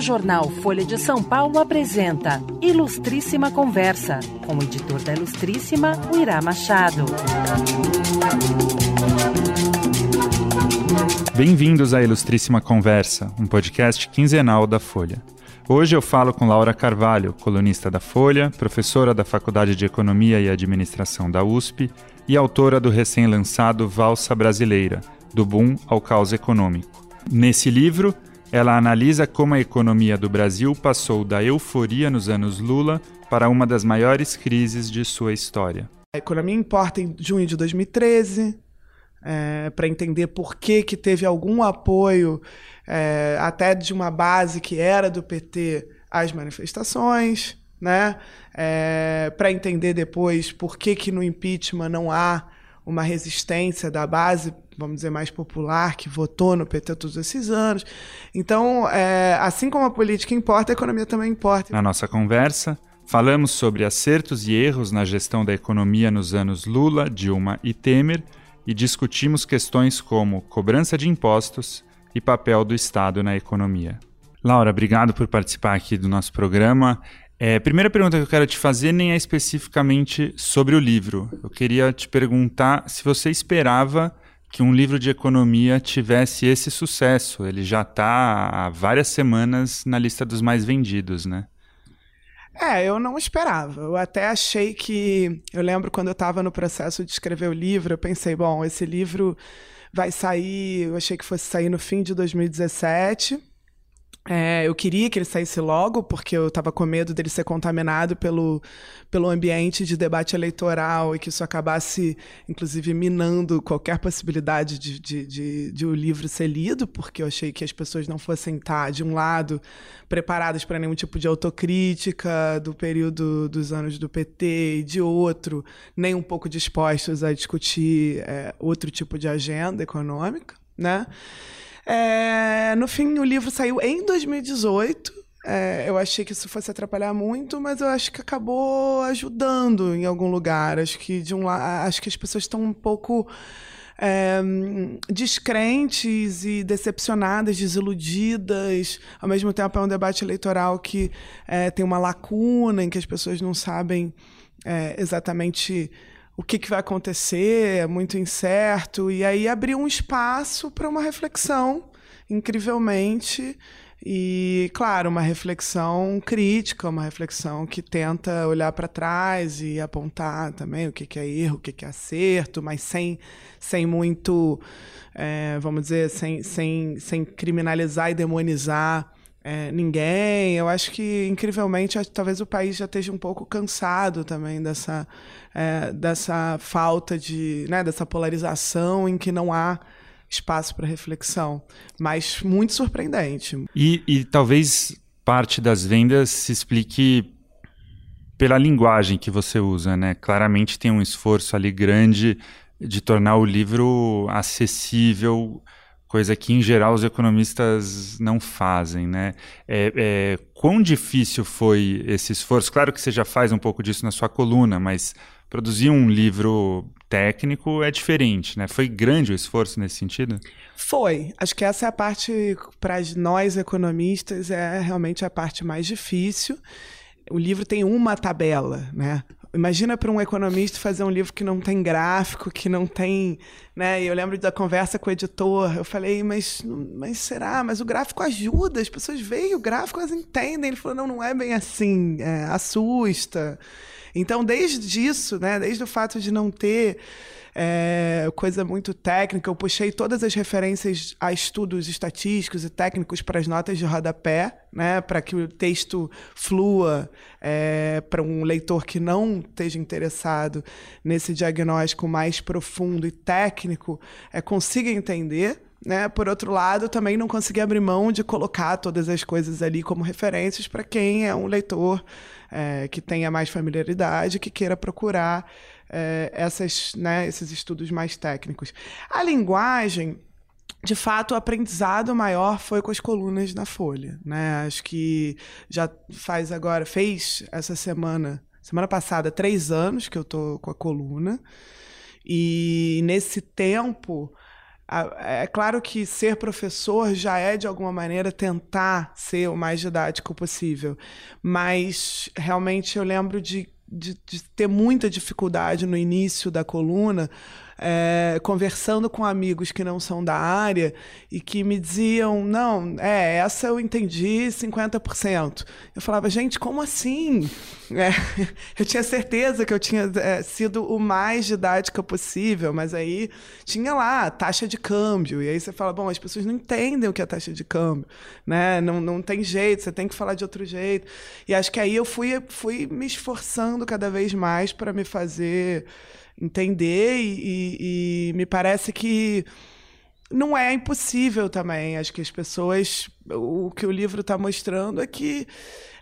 O jornal Folha de São Paulo apresenta Ilustríssima Conversa, com o editor da Ilustríssima, o Irá Machado. Bem-vindos à Ilustríssima Conversa, um podcast quinzenal da Folha. Hoje eu falo com Laura Carvalho, colunista da Folha, professora da Faculdade de Economia e Administração da USP e autora do recém-lançado Valsa Brasileira, do boom ao caos econômico. Nesse livro, ela analisa como a economia do Brasil passou da euforia nos anos Lula para uma das maiores crises de sua história. A economia importa em junho de 2013, é, para entender por que, que teve algum apoio, é, até de uma base que era do PT, às manifestações, né? É, para entender depois por que, que no impeachment não há uma resistência da base, vamos dizer, mais popular, que votou no PT todos esses anos. Então, é, assim como a política importa, a economia também importa. Na nossa conversa, falamos sobre acertos e erros na gestão da economia nos anos Lula, Dilma e Temer e discutimos questões como cobrança de impostos e papel do Estado na economia. Laura, obrigado por participar aqui do nosso programa. É, primeira pergunta que eu quero te fazer nem é especificamente sobre o livro. Eu queria te perguntar se você esperava que um livro de economia tivesse esse sucesso. Ele já está há várias semanas na lista dos mais vendidos, né? É, eu não esperava. Eu até achei que. Eu lembro quando eu estava no processo de escrever o livro, eu pensei, bom, esse livro vai sair. Eu achei que fosse sair no fim de 2017. É, eu queria que ele saísse logo, porque eu estava com medo dele ser contaminado pelo, pelo ambiente de debate eleitoral e que isso acabasse, inclusive, minando qualquer possibilidade de, de, de, de o livro ser lido, porque eu achei que as pessoas não fossem estar, de um lado, preparadas para nenhum tipo de autocrítica do período dos anos do PT, e de outro, nem um pouco dispostos a discutir é, outro tipo de agenda econômica, né? É, no fim, o livro saiu em 2018. É, eu achei que isso fosse atrapalhar muito, mas eu acho que acabou ajudando em algum lugar. Acho que de um acho que as pessoas estão um pouco é, descrentes e decepcionadas, desiludidas. Ao mesmo tempo, é um debate eleitoral que é, tem uma lacuna em que as pessoas não sabem é, exatamente o que, que vai acontecer, é muito incerto. E aí abriu um espaço para uma reflexão, incrivelmente. E, claro, uma reflexão crítica, uma reflexão que tenta olhar para trás e apontar também o que, que é erro, o que, que é acerto, mas sem, sem muito, é, vamos dizer, sem, sem, sem criminalizar e demonizar é, ninguém. Eu acho que, incrivelmente, talvez o país já esteja um pouco cansado também dessa, é, dessa falta de. Né, dessa polarização em que não há espaço para reflexão. Mas muito surpreendente. E, e talvez parte das vendas se explique pela linguagem que você usa, né? Claramente tem um esforço ali grande de tornar o livro acessível coisa que em geral os economistas não fazem, né? É, é, quão difícil foi esse esforço? Claro que você já faz um pouco disso na sua coluna, mas produzir um livro técnico é diferente, né? Foi grande o esforço nesse sentido? Foi. Acho que essa é a parte, para nós economistas, é realmente a parte mais difícil. O livro tem uma tabela, né? Imagina para um economista fazer um livro que não tem gráfico, que não tem. Né? E eu lembro da conversa com o editor. Eu falei, mas, mas será? Mas o gráfico ajuda, as pessoas veem o gráfico, elas entendem. Ele falou, não, não é bem assim, é, assusta. Então, desde isso, né, desde o fato de não ter é, coisa muito técnica. Eu puxei todas as referências a estudos estatísticos e técnicos para as notas de rodapé, né, para que o texto flua é, para um leitor que não esteja interessado nesse diagnóstico mais profundo e técnico, é, consiga entender. Né? Por outro lado, também não consegui abrir mão de colocar todas as coisas ali como referências para quem é um leitor é, que tenha mais familiaridade, que queira procurar é, essas, né, esses estudos mais técnicos. A linguagem, de fato, o aprendizado maior foi com as colunas na Folha. Né? Acho que já faz agora, fez essa semana, semana passada, três anos que eu estou com a coluna. E nesse tempo é claro que ser professor já é, de alguma maneira, tentar ser o mais didático possível. Mas realmente eu lembro de, de, de ter muita dificuldade no início da coluna é, conversando com amigos que não são da área e que me diziam: não, é, essa eu entendi 50%. Eu falava, gente, como assim? É, eu tinha certeza que eu tinha é, sido o mais didática possível, mas aí tinha lá taxa de câmbio. E aí você fala: bom, as pessoas não entendem o que é taxa de câmbio, né? não, não tem jeito, você tem que falar de outro jeito. E acho que aí eu fui, fui me esforçando cada vez mais para me fazer entender e, e, e me parece que não é impossível também. Acho que as pessoas. O que o livro está mostrando é que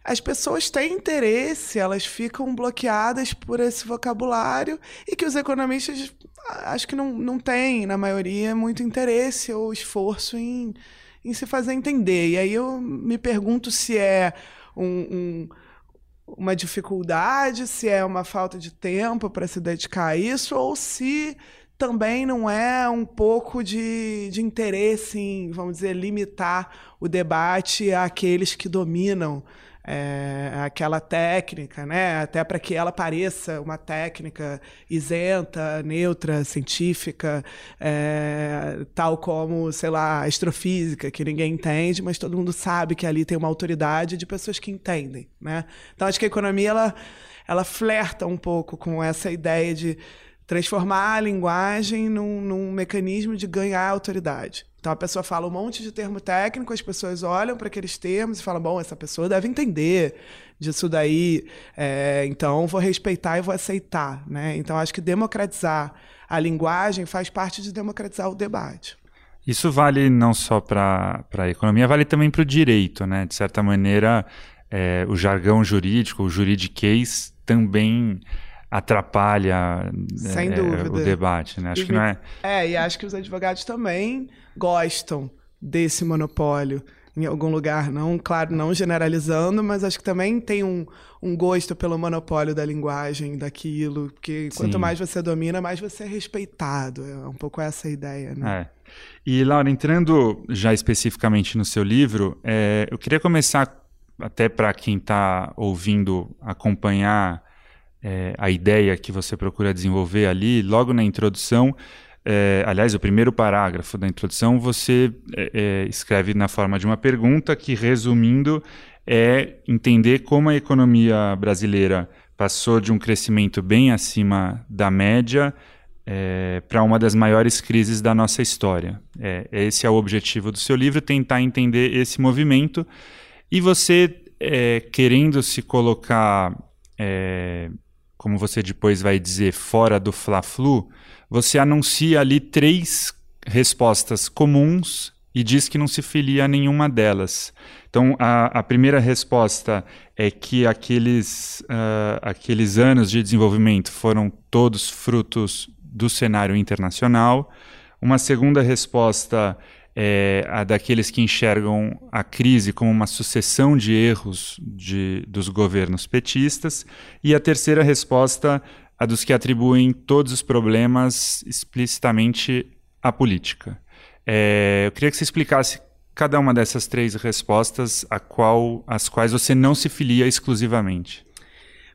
as pessoas têm interesse, elas ficam bloqueadas por esse vocabulário e que os economistas acho que não, não têm, na maioria, muito interesse ou esforço em, em se fazer entender. E aí eu me pergunto se é um, um uma dificuldade, se é uma falta de tempo para se dedicar a isso, ou se também não é um pouco de, de interesse em, vamos dizer, limitar o debate àqueles que dominam é, aquela técnica, né? até para que ela pareça uma técnica isenta, neutra, científica, é, tal como, sei lá, astrofísica, que ninguém entende, mas todo mundo sabe que ali tem uma autoridade de pessoas que entendem. Né? Então, acho que a economia ela, ela flerta um pouco com essa ideia de transformar a linguagem num, num mecanismo de ganhar autoridade. Então a pessoa fala um monte de termo técnico, as pessoas olham para aqueles termos e falam: bom, essa pessoa deve entender disso daí, é, então vou respeitar e vou aceitar. Né? Então acho que democratizar a linguagem faz parte de democratizar o debate. Isso vale não só para a economia, vale também para o direito. Né? De certa maneira, é, o jargão jurídico, o juridiquês, também atrapalha é, o debate, né? Acho e, que não é. É, e acho que os advogados também gostam desse monopólio em algum lugar, não, claro, não generalizando, mas acho que também tem um, um gosto pelo monopólio da linguagem, daquilo, porque Sim. quanto mais você domina, mais você é respeitado. É um pouco essa a ideia, né? É. E, Laura, entrando já especificamente no seu livro, é, eu queria começar, até para quem está ouvindo, acompanhar é, a ideia que você procura desenvolver ali, logo na introdução, é, aliás, o primeiro parágrafo da introdução, você é, é, escreve na forma de uma pergunta que, resumindo, é entender como a economia brasileira passou de um crescimento bem acima da média é, para uma das maiores crises da nossa história. É, esse é o objetivo do seu livro, tentar entender esse movimento. E você, é, querendo se colocar como você depois vai dizer, fora do Fla-Flu, você anuncia ali três respostas comuns e diz que não se filia a nenhuma delas. Então, a, a primeira resposta é que aqueles, uh, aqueles anos de desenvolvimento foram todos frutos do cenário internacional. Uma segunda resposta é a daqueles que enxergam a crise como uma sucessão de erros de, dos governos petistas, e a terceira resposta, a dos que atribuem todos os problemas explicitamente à política. É, eu queria que você explicasse cada uma dessas três respostas, a qual, as quais você não se filia exclusivamente.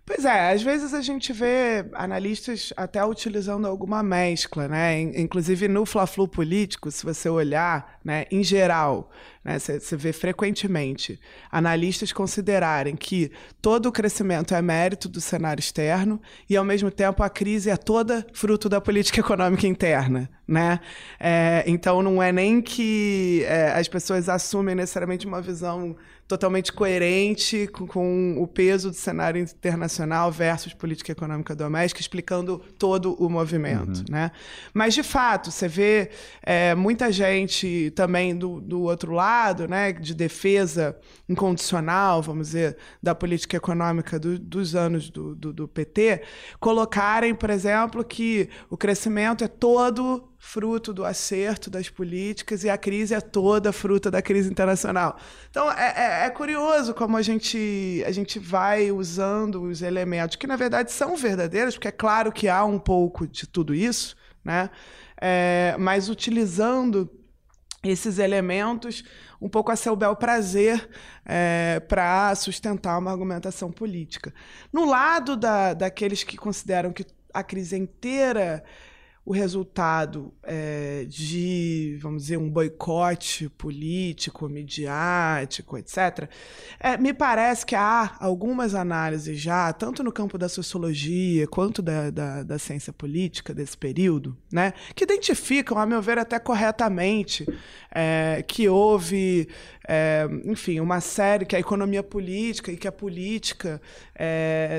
Pois é, às vezes a gente vê analistas até utilizando alguma mescla, né? Inclusive no Fla-Flu político, se você olhar, né, em geral, né, você vê frequentemente analistas considerarem que todo o crescimento é mérito do cenário externo e, ao mesmo tempo, a crise é toda fruto da política econômica interna. Né? É, então, não é nem que é, as pessoas assumem necessariamente uma visão totalmente coerente com, com, o peso do cenário internacional versus política econômica doméstica, explicando todo o movimento. Uhum. Né? Mas, de fato, você vê é, muita gente também do, do outro lado, né, de defesa incondicional, vamos dizer, da política econômica do, dos anos do, do, do PT, colocarem, por exemplo, que o crescimento é todo fruto do acerto das políticas e a crise é toda fruto da crise internacional. Então é, é, é, curioso como a gente, a gente vai usando os elementos que na verdade são verdadeiros, porque é claro que há um pouco de tudo isso, né? É, mas utilizando esses elementos um pouco a seu bel prazer é, para sustentar uma argumentação política. No lado da, daqueles que consideram que a crise inteira o resultado é, de, vamos dizer, um boicote político, midiático, etc., é, me parece que há algumas análises já, tanto no campo da sociologia quanto da, da, da ciência política desse período, né, que identificam, a meu ver, até corretamente, é, que houve é, enfim, uma série que a economia política e que a política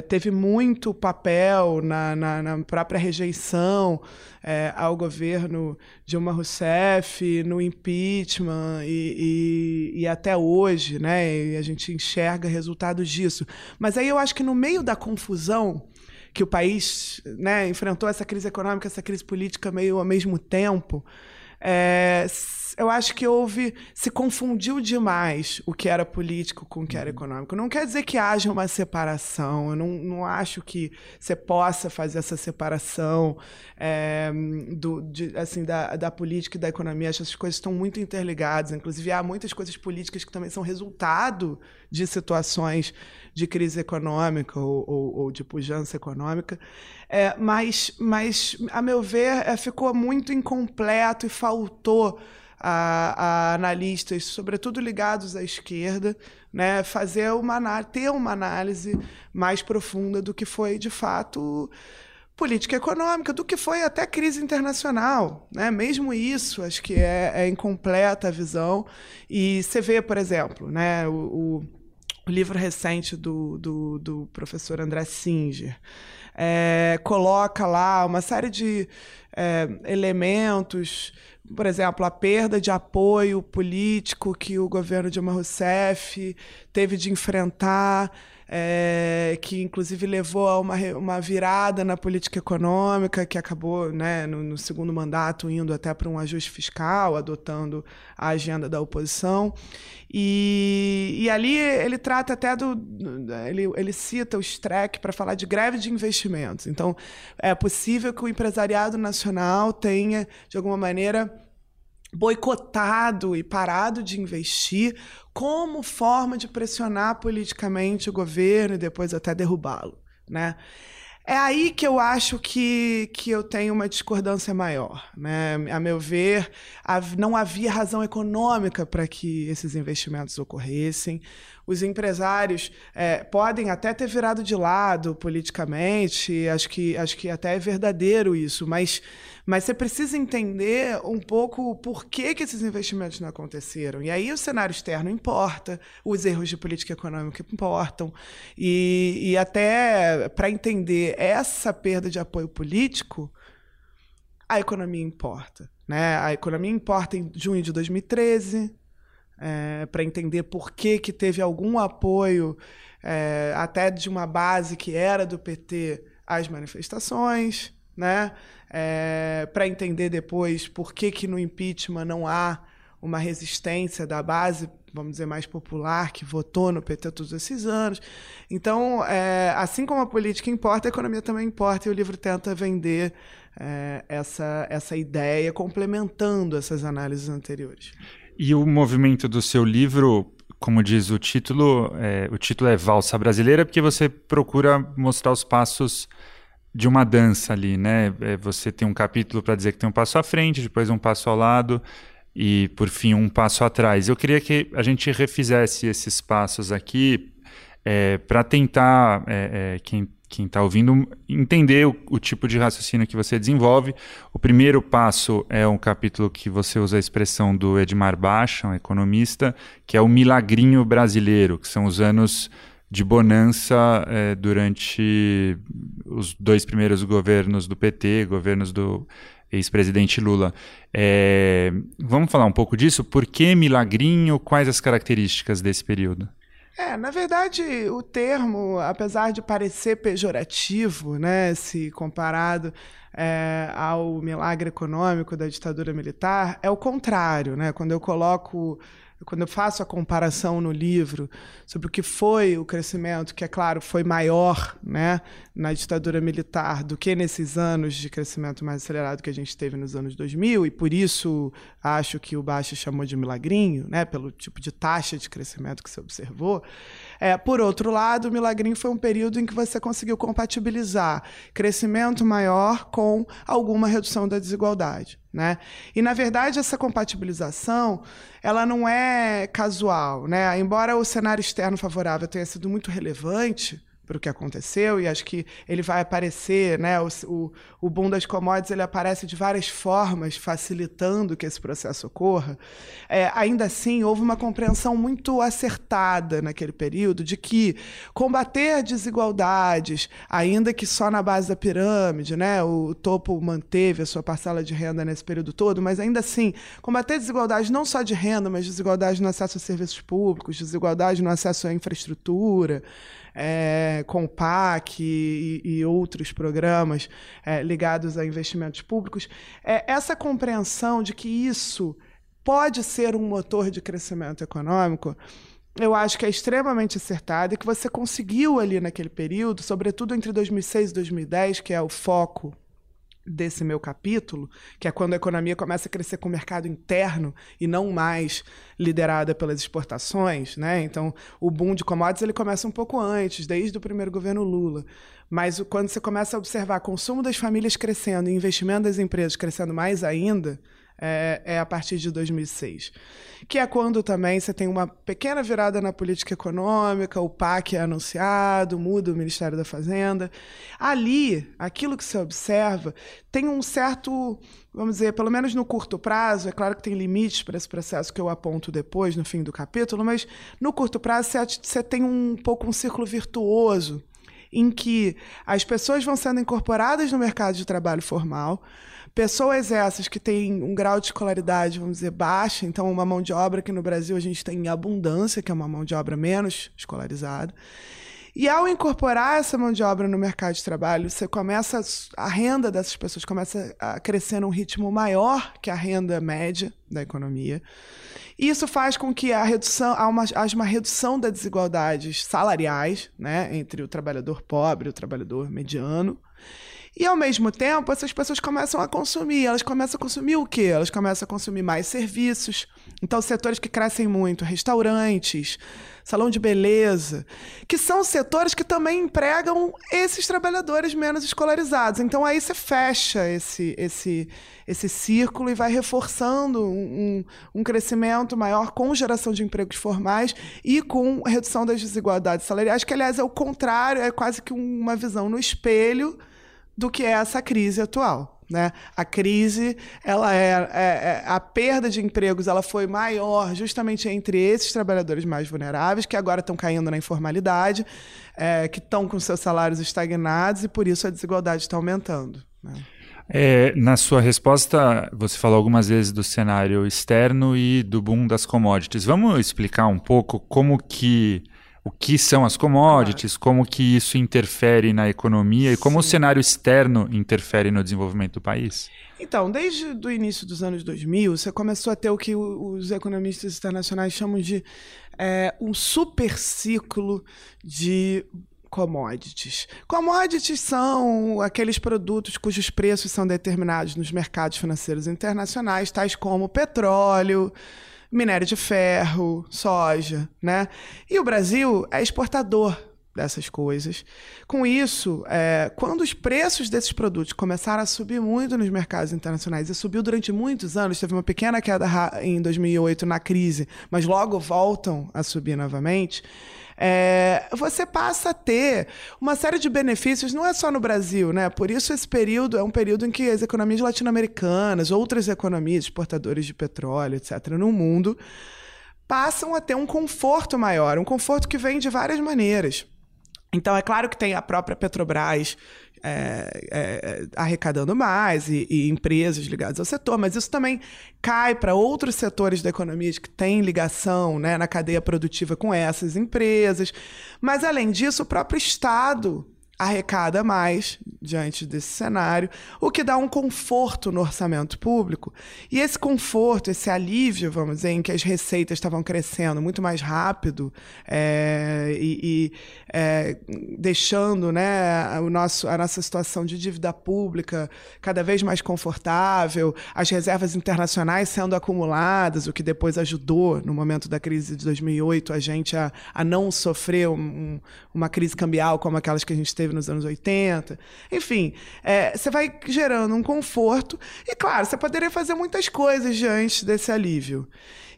teve muito papel na, na, na própria rejeição é, ao governo Dilma Rousseff, no impeachment e, e, e, até hoje, né? E a gente enxerga resultados disso. Mas aí eu acho que no meio da confusão que o país né, enfrentou essa crise econômica, essa crise política meio ao mesmo tempo, é, eu acho que houve. se confundiu demais o que era político com o que era uhum. econômico. Não quer dizer que haja uma separação. Eu não, não acho que você possa fazer essa separação é, do, de, assim, da, da política e da economia. Acho que essas coisas estão muito interligadas. Inclusive, há muitas coisas políticas que também são resultado de situações de crise econômica ou, ou, ou de pujança econômica. É, mas, mas, a meu ver, é, ficou muito incompleto e faltou a, a, analistas, sobretudo ligados à esquerda, né, fazer uma ter uma análise mais profunda do que foi de fato política econômica, do que foi até crise internacional, né? Mesmo isso, acho que é, é incompleta a visão. E você vê, por exemplo, né, o, o, livro recente do, do, do professor André Singer é, coloca lá uma série de é, elementos por exemplo, a perda de apoio político que o governo Dilma Rousseff teve de enfrentar, é, que inclusive levou a uma, uma virada na política econômica, que acabou né, no, no segundo mandato indo até para um ajuste fiscal, adotando a agenda da oposição. E, e ali ele trata até do. Ele, ele cita o Streck para falar de greve de investimentos. Então, é possível que o empresariado nacional tenha, de alguma maneira, boicotado e parado de investir como forma de pressionar politicamente o governo e depois até derrubá-lo. Né? É aí que eu acho que, que eu tenho uma discordância maior. Né? A meu ver, não havia razão econômica para que esses investimentos ocorressem. Os empresários é, podem até ter virado de lado politicamente, acho que, acho que até é verdadeiro isso, mas, mas você precisa entender um pouco por que, que esses investimentos não aconteceram. E aí o cenário externo importa, os erros de política econômica importam, e, e até para entender essa perda de apoio político, a economia importa. Né? A economia importa em junho de 2013, é, para entender por que, que teve algum apoio, é, até de uma base que era do PT, às manifestações, né? É, para entender depois por que, que no impeachment não há uma resistência da base, vamos dizer, mais popular, que votou no PT todos esses anos. Então, é, assim como a política importa, a economia também importa, e o livro tenta vender é, essa, essa ideia, complementando essas análises anteriores. E o movimento do seu livro, como diz o título, é, o título é Valsa Brasileira, porque você procura mostrar os passos de uma dança ali, né? É, você tem um capítulo para dizer que tem um passo à frente, depois um passo ao lado e, por fim, um passo atrás. Eu queria que a gente refizesse esses passos aqui é, para tentar, é, é, quem quem está ouvindo entender o, o, tipo de raciocínio que você desenvolve. O primeiro passo é um capítulo que você usa a expressão do Edmar Baixa, um economista, que é o milagrinho brasileiro, que são os anos de bonança é, durante os dois primeiros governos do PT, governos do ex-presidente Lula. É, vamos falar um pouco disso? Por que milagrinho? Quais as características desse período? É, na verdade, o termo, apesar de parecer pejorativo, né, se comparado é, ao milagre econômico da ditadura militar é o contrário, né? Quando eu coloco quando eu faço a comparação no livro sobre o que foi o crescimento, que é claro foi maior né, na ditadura militar do que nesses anos de crescimento mais acelerado que a gente teve nos anos 2000, e por isso acho que o Baixa chamou de milagrinho, né, pelo tipo de taxa de crescimento que se observou. É, por outro lado, o milagrinho foi um período em que você conseguiu compatibilizar crescimento maior com alguma redução da desigualdade. Né? E, na verdade, essa compatibilização ela não é casual. Né? Embora o cenário externo favorável tenha sido muito relevante, para o que aconteceu e acho que ele vai aparecer, né? O, o, o boom das commodities ele aparece de várias formas, facilitando que esse processo ocorra. É, ainda assim, houve uma compreensão muito acertada naquele período de que combater desigualdades, ainda que só na base da pirâmide, né? O topo manteve a sua parcela de renda nesse período todo, mas ainda assim, combater desigualdades não só de renda, mas desigualdade no acesso a serviços públicos, desigualdade no acesso à infraestrutura é, com o PAC e, e outros programas é, ligados a investimentos públicos, é, essa compreensão de que isso pode ser um motor de crescimento econômico eu acho que é extremamente acertada e que você conseguiu ali naquele período, sobretudo entre 2006 e 2010, que é o foco desse meu capítulo, que é quando a economia começa a crescer com o mercado interno e não mais liderada pelas exportações, né? Então, o boom de commodities ele começa um pouco antes, desde o primeiro governo Lula. Mas quando você começa a observar consumo das famílias crescendo e investimento das empresas crescendo mais ainda, é, é, a partir de 2006. Que é quando também você tem uma pequena virada na política econômica, o PAC é anunciado, muda o Ministério da Fazenda. Ali, aquilo que você observa tem um certo, vamos dizer, pelo menos no curto prazo, é claro que tem limites para esse processo que eu aponto depois, no fim do capítulo, mas no curto prazo você, você tem um pouco um círculo virtuoso em que as pessoas vão sendo incorporadas no mercado de trabalho formal, Pessoas essas que têm um grau de escolaridade, vamos dizer, baixo, então uma mão de obra que no Brasil a gente tem em abundância, que é uma mão de obra menos escolarizada. E ao incorporar essa mão de obra no mercado de trabalho, você começa a renda dessas pessoas começa a crescer num ritmo maior que a renda média da economia. Isso faz com que a redução, haja uma redução das desigualdades salariais né, entre o trabalhador pobre e o trabalhador mediano. E ao mesmo tempo, essas pessoas começam a consumir. Elas começam a consumir o quê? Elas começam a consumir mais serviços. Então, setores que crescem muito, restaurantes, salão de beleza, que são setores que também empregam esses trabalhadores menos escolarizados. Então, aí você fecha esse, esse, esse círculo e vai reforçando um, um crescimento maior com geração de empregos formais e com redução das desigualdades salariais, que, aliás, é o contrário, é quase que uma visão no espelho do que é essa crise atual. Né? A crise, ela é, é, é, a perda de empregos, ela foi maior justamente entre esses trabalhadores mais vulneráveis que agora estão caindo na informalidade, é, que estão com seus salários estagnados e por isso a desigualdade está aumentando. Né? É, na sua resposta, você falou algumas vezes do cenário externo e do boom das commodities. Vamos explicar um pouco como que o que são as commodities, como que isso interfere na economia e como Sim. o cenário externo interfere no desenvolvimento do país? Então, desde o início dos anos 2000, você começou a ter o que os economistas internacionais chamam de é, um super ciclo de commodities. Commodities são aqueles produtos cujos preços são determinados nos mercados financeiros internacionais, tais como petróleo, minério de ferro, soja, né? E o Brasil é exportador dessas coisas. Com isso, é, quando os preços desses produtos começaram a subir muito nos mercados internacionais, e subiu durante muitos anos, teve uma pequena queda em 2008 na crise, mas logo voltam a subir novamente é, você passa a ter uma série de benefícios, não é só no Brasil, né? Por isso esse período é um período em que as economias latino-americanas, outras economias, exportadores de petróleo, etc., no mundo, passam a ter um conforto maior, um conforto que vem de várias maneiras. Então, é claro que tem a própria Petrobras é, é, arrecadando mais e, e, empresas ligadas ao setor, mas isso também cai para outros setores da economia que têm ligação né, na cadeia produtiva com essas empresas. Mas, além disso, o próprio Estado arrecada mais diante desse cenário, o que dá um conforto no orçamento público. E esse conforto, esse alívio, vamos dizer, em que as receitas estavam crescendo muito mais rápido é, e, e é, deixando né, o nosso, a nossa situação de dívida pública cada vez mais confortável, as reservas internacionais sendo acumuladas, o que depois ajudou, no momento da crise de 2008, a gente a, a não sofrer um, uma crise cambial como aquelas que a gente teve nos anos 80. Enfim, é, você vai gerando um conforto e, claro, você poderia fazer muitas coisas diante desse alívio.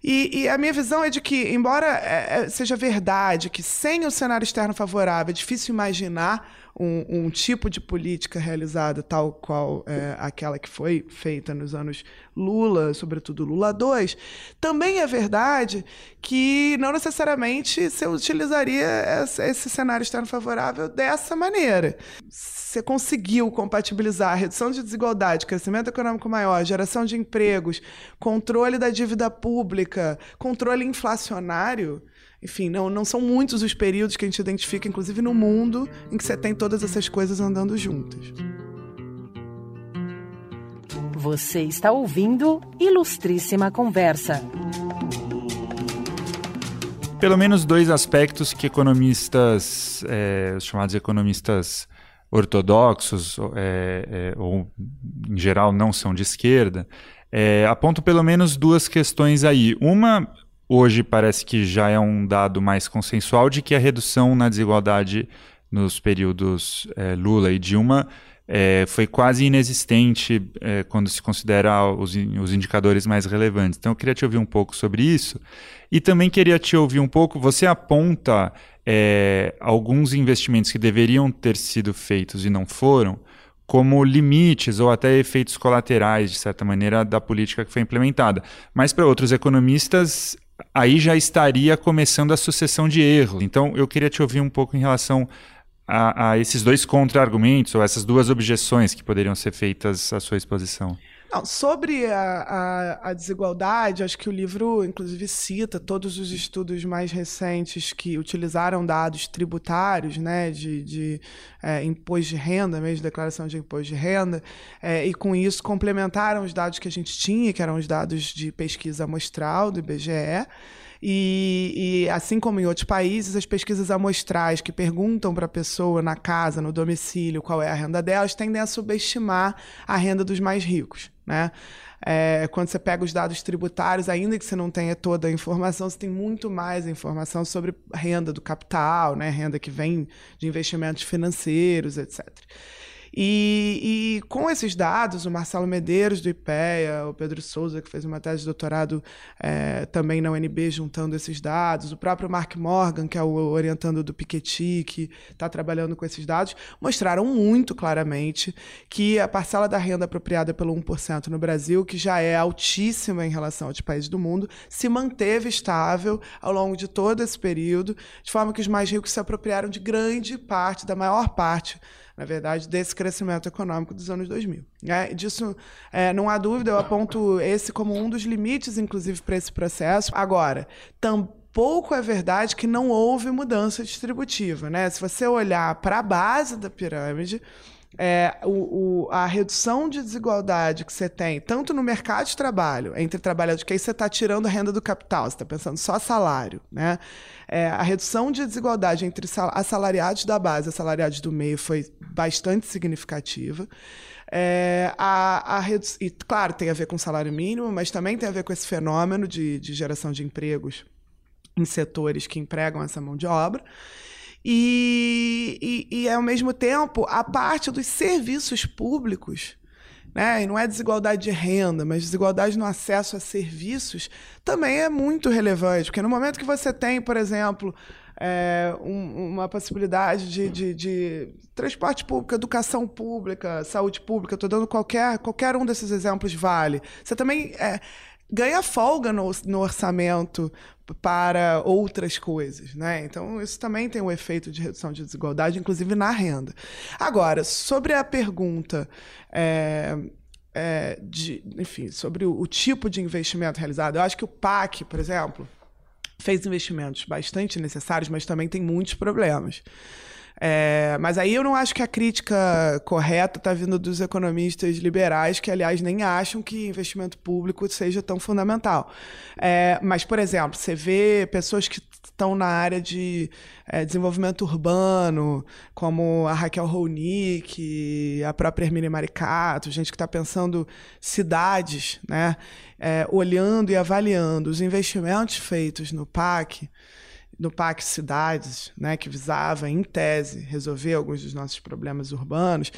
E, e, a minha visão é de que, embora é, é seja verdade que sem o cenário externo favorável é difícil imaginar um, um tipo de política realizada tal qual é, aquela que foi feita nos anos Lula, sobretudo Lula 2, também é verdade que não necessariamente você utilizaria esse cenário externo favorável dessa maneira. Você conseguiu compatibilizar a redução de desigualdade, crescimento econômico maior, geração de empregos, controle da dívida pública, controle inflacionário enfim, não, não são muitos os períodos que a gente identifica, inclusive no mundo, em que você tem todas essas coisas andando juntas. Você está ouvindo Ilustríssima Conversa. Pelo menos dois aspectos que economistas, é, os chamados economistas ortodoxos, é, é, ou em geral não são de esquerda, é, apontam pelo menos duas questões aí. Uma hoje parece que já é um dado mais consensual de que a redução na desigualdade nos períodos é, Lula e Dilma é, foi quase inexistente é, quando se considera os, os, indicadores mais relevantes. Então, eu queria te ouvir um pouco sobre isso. E também queria te ouvir um pouco. Você aponta é, alguns investimentos que deveriam ter sido feitos e não foram, como limites ou até efeitos colaterais, de certa maneira, da política que foi implementada. Mas para outros economistas, aí já estaria começando a sucessão de erros. Então, eu queria te ouvir um pouco em relação a, a esses dois contra-argumentos ou essas duas objeções que poderiam ser feitas à sua exposição. Não, sobre a, a, a, desigualdade, acho que o livro, inclusive, cita todos os estudos mais recentes que utilizaram dados tributários, né, de, de é, imposto de renda, mesmo declaração de imposto de renda, é, e com isso complementaram os dados que a gente tinha, que eram os dados de pesquisa amostral do IBGE. E, e, assim como em outros países, as pesquisas amostrais que perguntam para a pessoa na casa, no domicílio, qual é a renda delas, tendem a subestimar a renda dos mais ricos. Né? É, quando você pega os dados tributários, ainda que você não tenha toda a informação, você tem muito mais informação sobre renda do capital, né? renda que vem de investimentos financeiros, etc. E, e, com esses dados, o Marcelo Medeiros, do IPEA, o Pedro Souza, que fez uma tese de doutorado é, também na UNB, juntando esses dados, o próprio Mark Morgan, que é o orientando do Piketty, que está trabalhando com esses dados, mostraram muito claramente que a parcela da renda apropriada pelo 1% no Brasil, que já é altíssima em relação aos países do mundo, se manteve estável ao longo de todo esse período, de forma que os mais ricos se apropriaram de grande parte, da maior parte na verdade, desse crescimento econômico dos anos 2000. É, disso é, não há dúvida, eu aponto esse como um dos limites, inclusive, para esse processo. Agora, tampouco é verdade que não houve mudança distributiva. Né? Se você olhar para a base da pirâmide, é, o, o, a redução de desigualdade que você tem, tanto no mercado de trabalho, entre trabalhadores, que aí você está tirando renda do capital, você está pensando só salário, né? É, a redução de desigualdade entre assalariados da base e assalariados do meio foi bastante significativa. É, a, a e, claro, tem a ver com salário mínimo, mas também tem a ver com esse fenômeno de, de geração de empregos em setores que empregam essa mão de obra. E, e, e, ao mesmo tempo, a parte dos serviços públicos, né? e não é desigualdade de renda, mas desigualdade no acesso a serviços, também é muito relevante. Porque no momento que você tem, por exemplo, é, um, uma possibilidade de, de, de, transporte público, educação pública, saúde pública, estou dando qualquer, qualquer um desses exemplos vale. Você também é, ganha folga no, no orçamento para outras coisas, né? Então isso também tem um efeito de redução de desigualdade, inclusive na renda. Agora, sobre a pergunta é, é, de, enfim, sobre o, o, tipo de investimento realizado, eu acho que o PAC, por exemplo, fez investimentos bastante necessários, mas também tem muitos problemas. É, mas aí eu não acho que a crítica correta está vindo dos economistas liberais, que, aliás, nem acham que investimento público seja tão fundamental. É, mas, por exemplo, você vê pessoas que estão na área de é, desenvolvimento urbano, como a Raquel Ronick, a própria Hermínia Maricato, gente que está pensando cidades, né? É, olhando e avaliando os investimentos feitos no PAC no PAC Cidades, né, que visava, em tese, resolver alguns dos nossos problemas urbanos.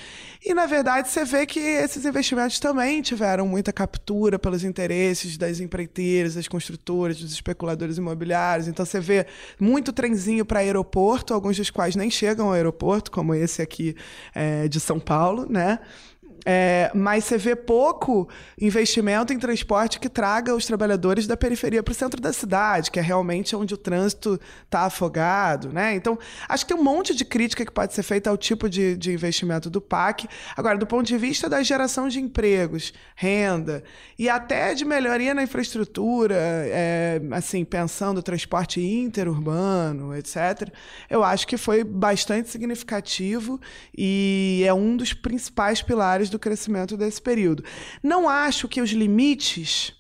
E, na verdade, você vê que esses investimentos também tiveram muita captura pelos interesses das empreiteiras, das construtoras, dos especuladores imobiliários. Então, você vê muito trenzinho para aeroporto, alguns dos quais nem chegam ao aeroporto, como esse aqui é, de São Paulo, né? É, mas você vê pouco investimento em transporte que traga os trabalhadores da periferia para o centro da cidade, que é realmente onde o trânsito está afogado. Né? Então, acho que tem um monte de crítica que pode ser feita ao tipo de, de investimento do PAC. Agora, do ponto de vista da geração de empregos, renda e até de melhoria na infraestrutura, é, assim, pensando transporte interurbano, etc., eu acho que foi bastante significativo e é um dos principais pilares do crescimento desse período. Não acho que os limites.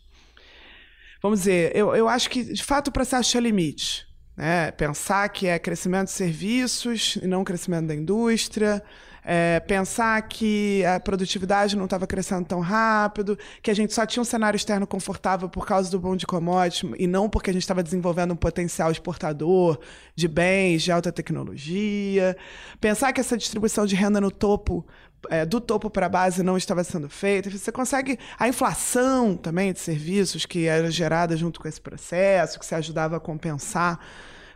Vamos dizer, eu, eu acho que, de fato, o processo tinha limite. Né? Pensar que é crescimento de serviços e não crescimento da indústria. É, pensar que a produtividade não estava crescendo tão rápido, que a gente só tinha um cenário externo confortável por causa do boom de commodities e não porque a gente estava desenvolvendo um potencial exportador de bens de alta tecnologia. Pensar que essa distribuição de renda no topo é, do topo para a base não estava sendo feita. Você consegue a inflação também de serviços que era gerada junto com esse processo, que se ajudava a compensar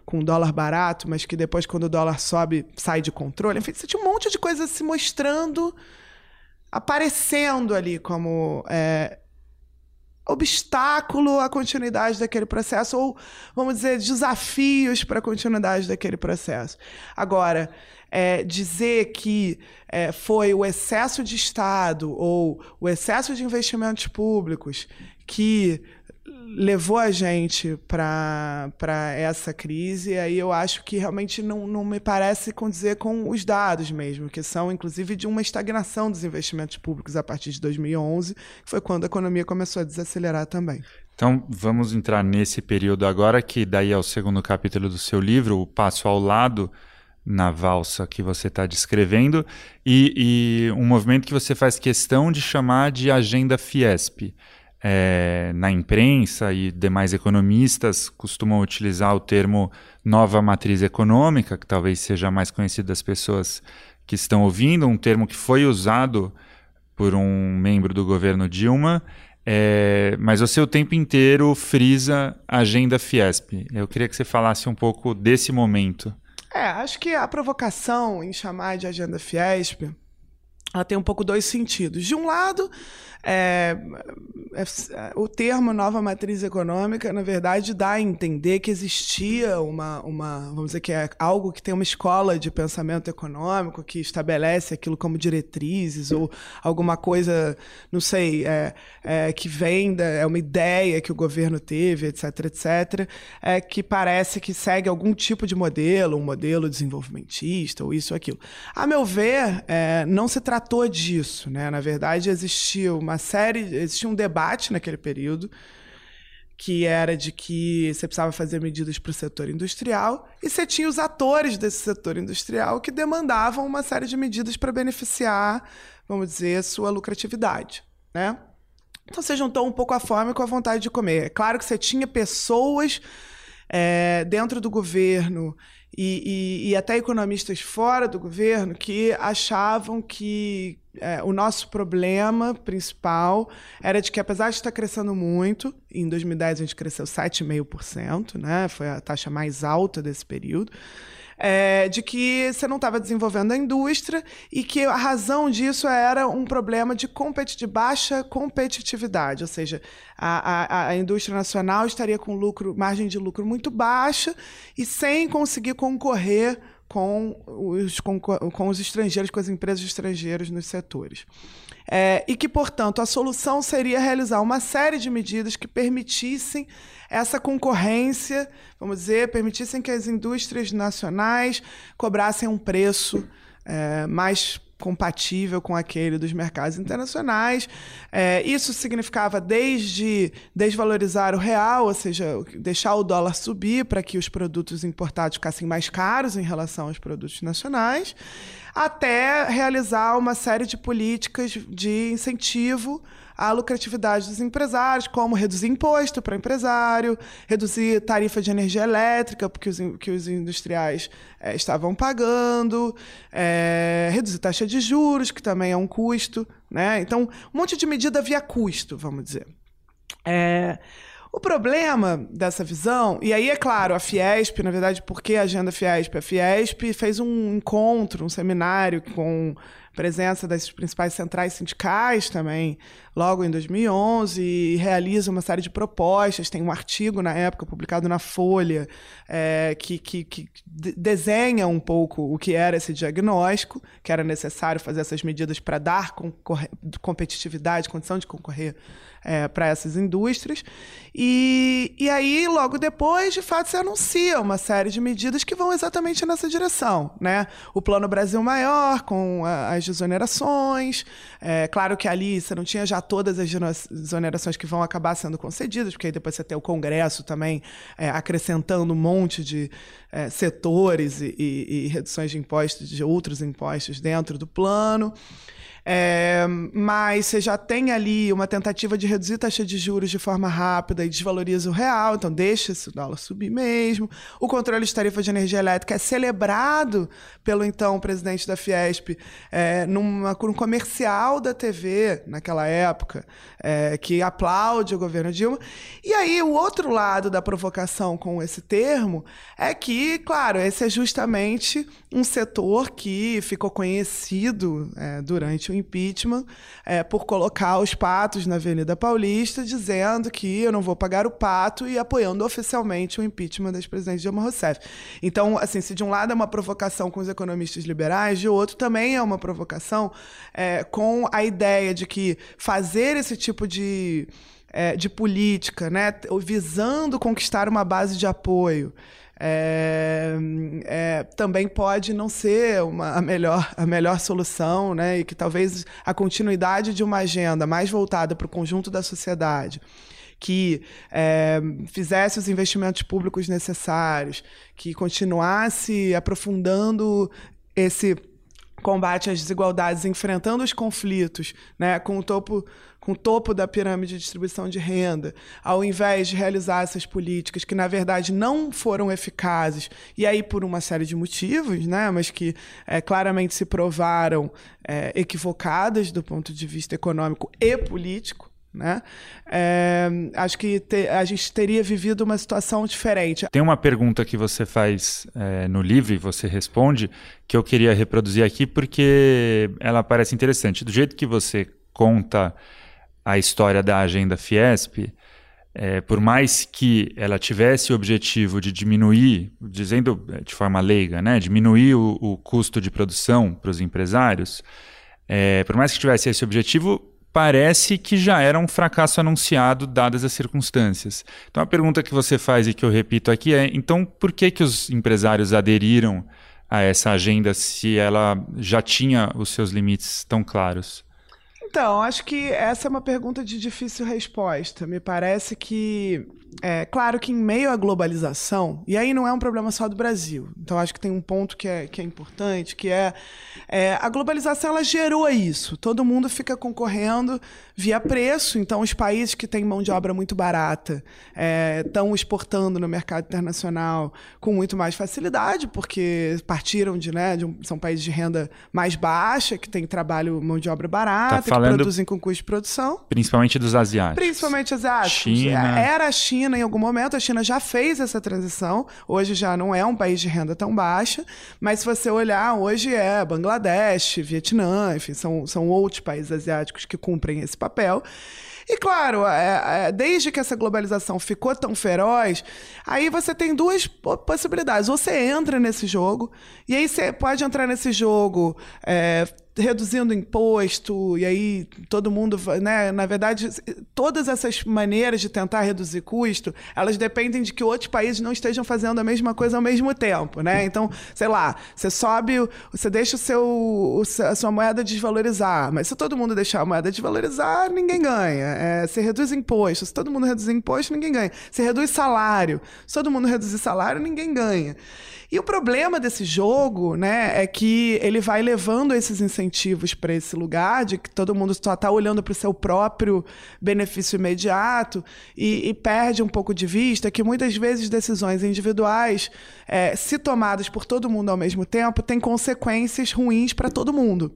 com o dólar barato, mas que depois, quando o dólar sobe, sai de controle. Enfim, você tinha um monte de coisa se mostrando, aparecendo ali como é, obstáculo à continuidade daquele processo, ou, vamos dizer, desafios para a continuidade daquele processo. Agora, é, dizer que é, foi o excesso de Estado ou o excesso de investimentos públicos que levou a gente para essa crise, aí eu acho que realmente não, não me parece condizer com os dados mesmo, que são inclusive de uma estagnação dos investimentos públicos a partir de 2011, que foi quando a economia começou a desacelerar também. Então, vamos entrar nesse período agora, que daí é o segundo capítulo do seu livro, O Passo ao Lado, na valsa que você está descrevendo e, e, um movimento que você faz questão de chamar de agenda Fiesp. É, na imprensa e demais economistas costumam utilizar o termo nova matriz econômica, que talvez seja mais conhecido das pessoas que estão ouvindo, um termo que foi usado por um membro do governo Dilma, é, mas você o tempo inteiro frisa a agenda Fiesp. Eu queria que você falasse um pouco desse momento. É, acho que a provocação em chamar de agenda Fiesp ela tem um pouco dois sentidos. De um lado, é, é, o termo nova matriz econômica, na verdade, dá a entender que existia uma, uma, vamos dizer que é algo que tem uma escola de pensamento econômico que estabelece aquilo como diretrizes ou alguma coisa, não sei, é, é que vem da, é uma ideia que o governo teve, etc, etc, é, que parece que segue algum tipo de modelo, um modelo desenvolvimentista ou isso ou aquilo. A meu ver, é, não se tratou disso, né? Na verdade, existiu uma uma série, existia um debate naquele período que era de que você precisava fazer medidas para o setor industrial e você tinha os atores desse setor industrial que demandavam uma série de medidas para beneficiar, vamos dizer, sua lucratividade, né? Então você juntou um pouco a fome com a vontade de comer. É claro que você tinha pessoas é, dentro do governo e, e, e, até economistas fora do governo que achavam que é, o nosso problema principal era de que, apesar de estar crescendo muito, em 2010 a gente cresceu 7,5%, né? foi a taxa mais alta desse período é, de que você não estava desenvolvendo a indústria e que a razão disso era um problema de, competi de baixa competitividade, ou seja, a, a, a indústria nacional estaria com lucro, margem de lucro muito baixa e sem conseguir concorrer com os, com, com os estrangeiros, com as empresas estrangeiras nos setores. É, e que, portanto, a solução seria realizar uma série de medidas que permitissem essa concorrência, vamos dizer, permitissem que as indústrias nacionais cobrassem um preço é, mais compatível com aquele dos mercados internacionais. É, isso significava desde desvalorizar o real, ou seja, deixar o dólar subir para que os produtos importados ficassem mais caros em relação aos produtos nacionais, até realizar uma série de políticas de incentivo a lucratividade dos empresários, como reduzir imposto para empresário, reduzir tarifa de energia elétrica, porque os, que os industriais é, estavam pagando, é, reduzir taxa de juros, que também é um custo. Né? Então, um monte de medida via custo, vamos dizer. É, o problema dessa visão, e aí é claro, a Fiesp, na verdade, por que a agenda Fiesp? A Fiesp fez um encontro, um seminário com presença das principais centrais sindicais também, logo em 2011, e realiza uma série de propostas. Tem um artigo na época publicado na Folha é, que, que, que desenha um pouco o que era esse diagnóstico, que era necessário fazer essas medidas para dar competitividade, condição de concorrer é, para essas indústrias. E, e aí, logo depois, de fato, se anuncia uma série de medidas que vão exatamente nessa direção. Né? O Plano Brasil Maior, com a, as desonerações. É, claro que ali você não tinha já todas as desonerações que vão acabar sendo concedidas, porque aí depois você tem o Congresso também é, acrescentando um monte de é, setores e, e, e reduções de impostos, de outros impostos dentro do plano. É, mas você já tem ali uma tentativa de reduzir a taxa de juros de forma rápida e desvaloriza o real, então deixa esse dólar subir mesmo. O controle de tarifa de energia elétrica é celebrado pelo então presidente da Fiesp é, numa, num comercial da TV naquela época, é, que aplaude o governo Dilma. E aí o outro lado da provocação com esse termo é que, claro, esse é justamente um setor que ficou conhecido é, durante o impeachment é, por colocar os patos na Avenida Paulista, dizendo que eu não vou pagar o pato e apoiando oficialmente o impeachment das presidentes Dilma Rousseff. Então, assim, se de um lado é uma provocação com os economistas liberais, de outro também é uma provocação é, com a ideia de que fazer esse tipo de, é, de política, né, visando conquistar uma base de apoio, é, é, também pode não ser uma, a, melhor, a melhor solução, né? e que talvez a continuidade de uma agenda mais voltada para o conjunto da sociedade, que é, fizesse os investimentos públicos necessários, que continuasse aprofundando esse combate às desigualdades, enfrentando os conflitos, né, com o topo com o topo da pirâmide de distribuição de renda, ao invés de realizar essas políticas que na verdade não foram eficazes e aí por uma série de motivos, né, mas que é, claramente se provaram é, equivocadas do ponto de vista econômico e político. Né? É, acho que te, a gente teria vivido uma situação diferente. Tem uma pergunta que você faz é, no livro e você responde que eu queria reproduzir aqui porque ela parece interessante. Do jeito que você conta a história da agenda Fiesp, é, por mais que ela tivesse o objetivo de diminuir, dizendo é, de forma leiga, né, diminuir o, o custo de produção para os empresários, é, por mais que tivesse esse objetivo, parece que já era um fracasso anunciado dadas as circunstâncias. Então a pergunta que você faz e que eu repito aqui é: então por que que os empresários aderiram a essa agenda se ela já tinha os seus limites tão claros? Então, acho que essa é uma pergunta de difícil resposta. Me parece que é claro que em meio à globalização, e aí não é um problema só do Brasil, então acho que tem um ponto que é, que é importante, que é, é a globalização ela gerou isso. Todo mundo fica concorrendo via preço, então os países que têm mão de obra muito barata estão é, exportando no mercado internacional com muito mais facilidade, porque partiram de, né, de um, são países de renda mais baixa, que têm trabalho, mão de obra barata, tá que produzem com custo de produção. Principalmente dos asiáticos. Principalmente asiáticos. China. Era a China China, em algum momento, a China já fez essa transição. Hoje já não é um país de renda tão baixa, mas se você olhar, hoje é Bangladesh, Vietnã, enfim, são, são outros países asiáticos que cumprem esse papel. E claro, é, é, desde que essa globalização ficou tão feroz, aí você tem duas possibilidades. Você entra nesse jogo, e aí você pode entrar nesse jogo é, reduzindo imposto, e aí todo mundo, né? Na verdade, todas essas maneiras de tentar reduzir custo, elas dependem de que outros países não estejam fazendo a mesma coisa ao mesmo tempo, né? Então, sei lá, você sobe, você deixa o seu, a sua moeda desvalorizar, mas se todo mundo deixar a moeda desvalorizar, ninguém ganha. É, você reduz imposto, se todo mundo reduzir imposto, ninguém ganha. Você reduz salário, se todo mundo reduzir salário, ninguém ganha. E o problema desse jogo, né, é que ele vai levando esses incentivos para esse lugar de que todo mundo só está olhando para o seu próprio benefício imediato e, e, perde um pouco de vista que muitas vezes decisões individuais, é, se tomadas por todo mundo ao mesmo tempo, têm consequências ruins para todo mundo.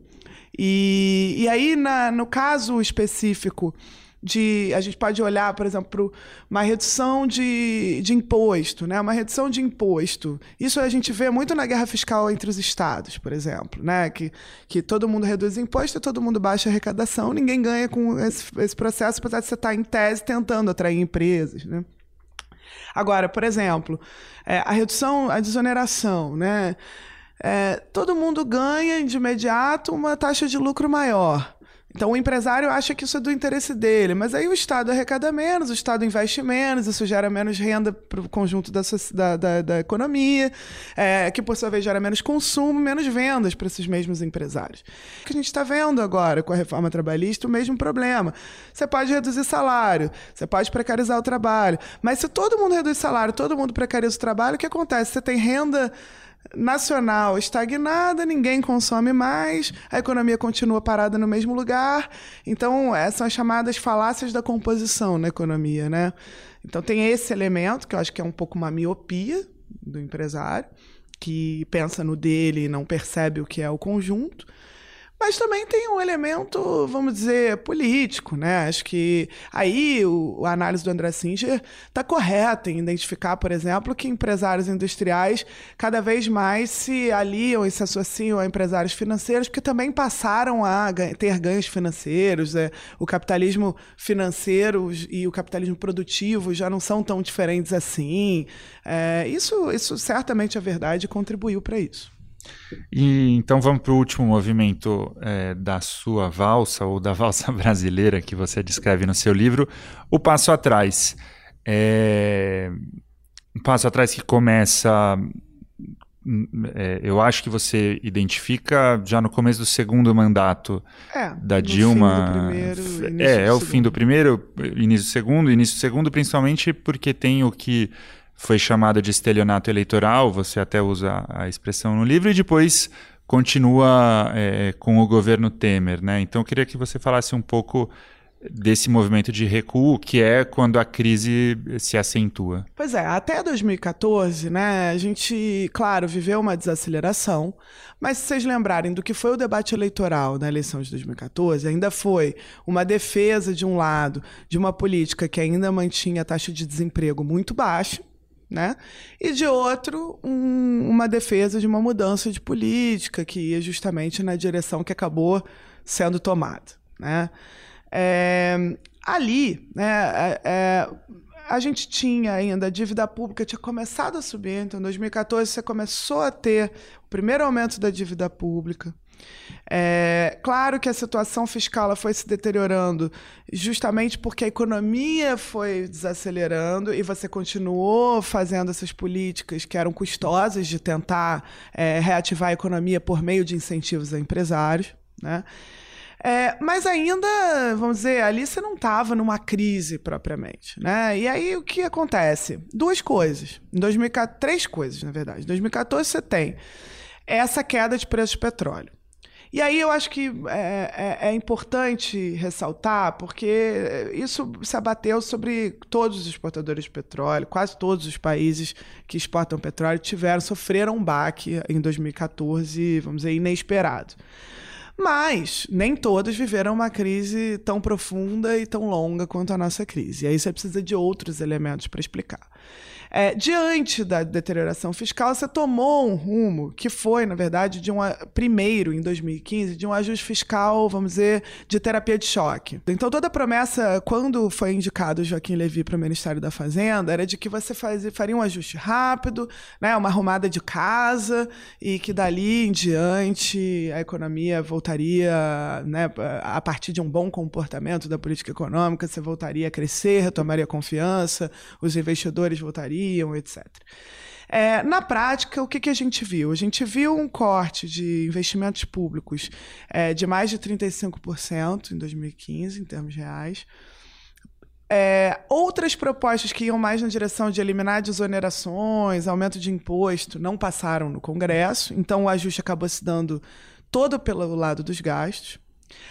E, e aí, na, no caso específico de. A gente pode olhar, por exemplo, uma redução de, de imposto, né? Uma redução de imposto. Isso a gente vê muito na guerra fiscal entre os estados, por exemplo, né? Que, que todo mundo reduz imposto todo mundo baixa a arrecadação, ninguém ganha com esse, esse processo, apesar de você estar em tese tentando atrair empresas, né? Agora, por exemplo, é, a redução, a desoneração, né? É, todo mundo ganha de imediato uma taxa de lucro maior. Então o empresário acha que isso é do interesse dele, mas aí o Estado arrecada menos, o Estado investe menos, isso gera menos renda para o conjunto da, da, da, da economia, é, que por sua vez gera menos consumo, menos vendas para esses mesmos empresários. O que a gente está vendo agora com a reforma trabalhista, o mesmo problema. Você pode reduzir salário, você pode precarizar o trabalho, mas se todo mundo reduz salário, todo mundo precariza o trabalho, o que acontece? Você tem renda nacional estagnada, ninguém consome mais, a economia continua parada no mesmo lugar. Então, essas são as chamadas falácias da composição na economia, né? Então, tem esse elemento, que eu acho que é um pouco uma miopia do empresário, que pensa no dele e não percebe o que é o conjunto. Mas também tem um elemento, vamos dizer, político, né? Acho que aí o, a análise do André Singer está correta em identificar, por exemplo, que empresários industriais cada vez mais se aliam e se associam a empresários financeiros, porque também passaram a ter ganhos financeiros. Né? O capitalismo financeiro e o capitalismo produtivo já não são tão diferentes assim. É, isso, isso certamente é verdade e contribuiu para isso. E então vamos para o último movimento é, da sua valsa, ou da valsa brasileira que você descreve no seu livro, o passo atrás. É, um passo atrás que começa. É, eu acho que você identifica já no começo do segundo mandato é, da Dilma. Primeiro, é, é o fim do primeiro, início do segundo, início do segundo, principalmente porque tem o que foi chamada de estelionato eleitoral, você até usa a expressão no livro, e depois continua é, com o governo Temer. Né? Então eu queria que você falasse um pouco desse movimento de recuo, que é quando a crise se acentua. Pois é, até 2014, né, a gente, claro, viveu uma desaceleração, mas se vocês lembrarem do que foi o debate eleitoral na eleição de 2014, ainda foi uma defesa, de um lado, de uma política que ainda mantinha a taxa de desemprego muito baixa, né? E de outro, um, uma defesa de uma mudança de política que ia justamente na direção que acabou sendo tomada, né? É, ali, né, é, é, a gente tinha ainda a dívida pública tinha começado a subir, então em 2014 você começou a ter o primeiro aumento da dívida pública. É, claro que a situação fiscal foi se deteriorando justamente porque a economia foi desacelerando e você continuou fazendo essas políticas que eram custosas de tentar é, reativar a economia por meio de incentivos a empresários. Né? É, mas ainda, vamos dizer, ali você não estava numa crise propriamente, né? E aí o que acontece? Duas coisas. Em 2014, três coisas, na verdade. Em 2014 você tem essa queda de preço de petróleo. E aí eu acho que é, é, é, importante ressaltar, porque isso se abateu sobre todos os exportadores de petróleo, quase todos os países que exportam petróleo tiveram, sofreram um baque em 2014, vamos dizer, inesperado. Mas nem todos viveram uma crise tão profunda e tão longa quanto a nossa crise. E aí você precisa de outros elementos para explicar. É, diante da deterioração fiscal, você tomou um rumo que foi, na verdade, de um primeiro, em 2015, de um ajuste fiscal, vamos dizer, de terapia de choque. Então, toda a promessa, quando foi indicado Joaquim Levy para o Ministério da Fazenda, era de que você faria um ajuste rápido, né, uma arrumada de casa, e que dali em diante a economia voltaria, né, a partir de um bom comportamento da política econômica, você voltaria a crescer, retomaria confiança, os investidores voltariam etc. É, na prática, o que, que, a gente viu? A gente viu um corte de investimentos públicos é, de mais de 35% em 2015, em termos reais. É, outras propostas que iam mais na direção de eliminar desonerações, aumento de imposto, não passaram no Congresso, então o ajuste acabou se dando todo pelo lado dos gastos.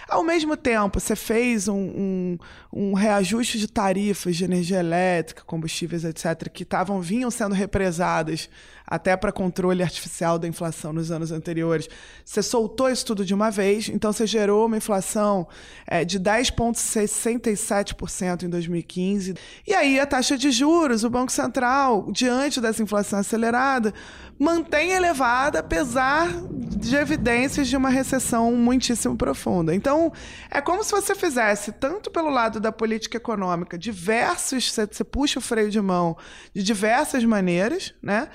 Ao mesmo tempo, você fez um, um, um, reajuste de tarifas de energia elétrica, combustíveis, etc., que estavam vinham sendo represadas até para controle artificial da inflação nos anos anteriores. Você soltou isso tudo de uma vez, então você gerou uma inflação é, de 10,67% em 2015. E aí a taxa de juros, o Banco Central, diante dessa inflação acelerada, mantém elevada, apesar de evidências de uma recessão muitíssimo profunda. Então, é como se você fizesse, tanto pelo lado da política econômica, diversos. Você, puxa o freio de mão de diversas maneiras, né?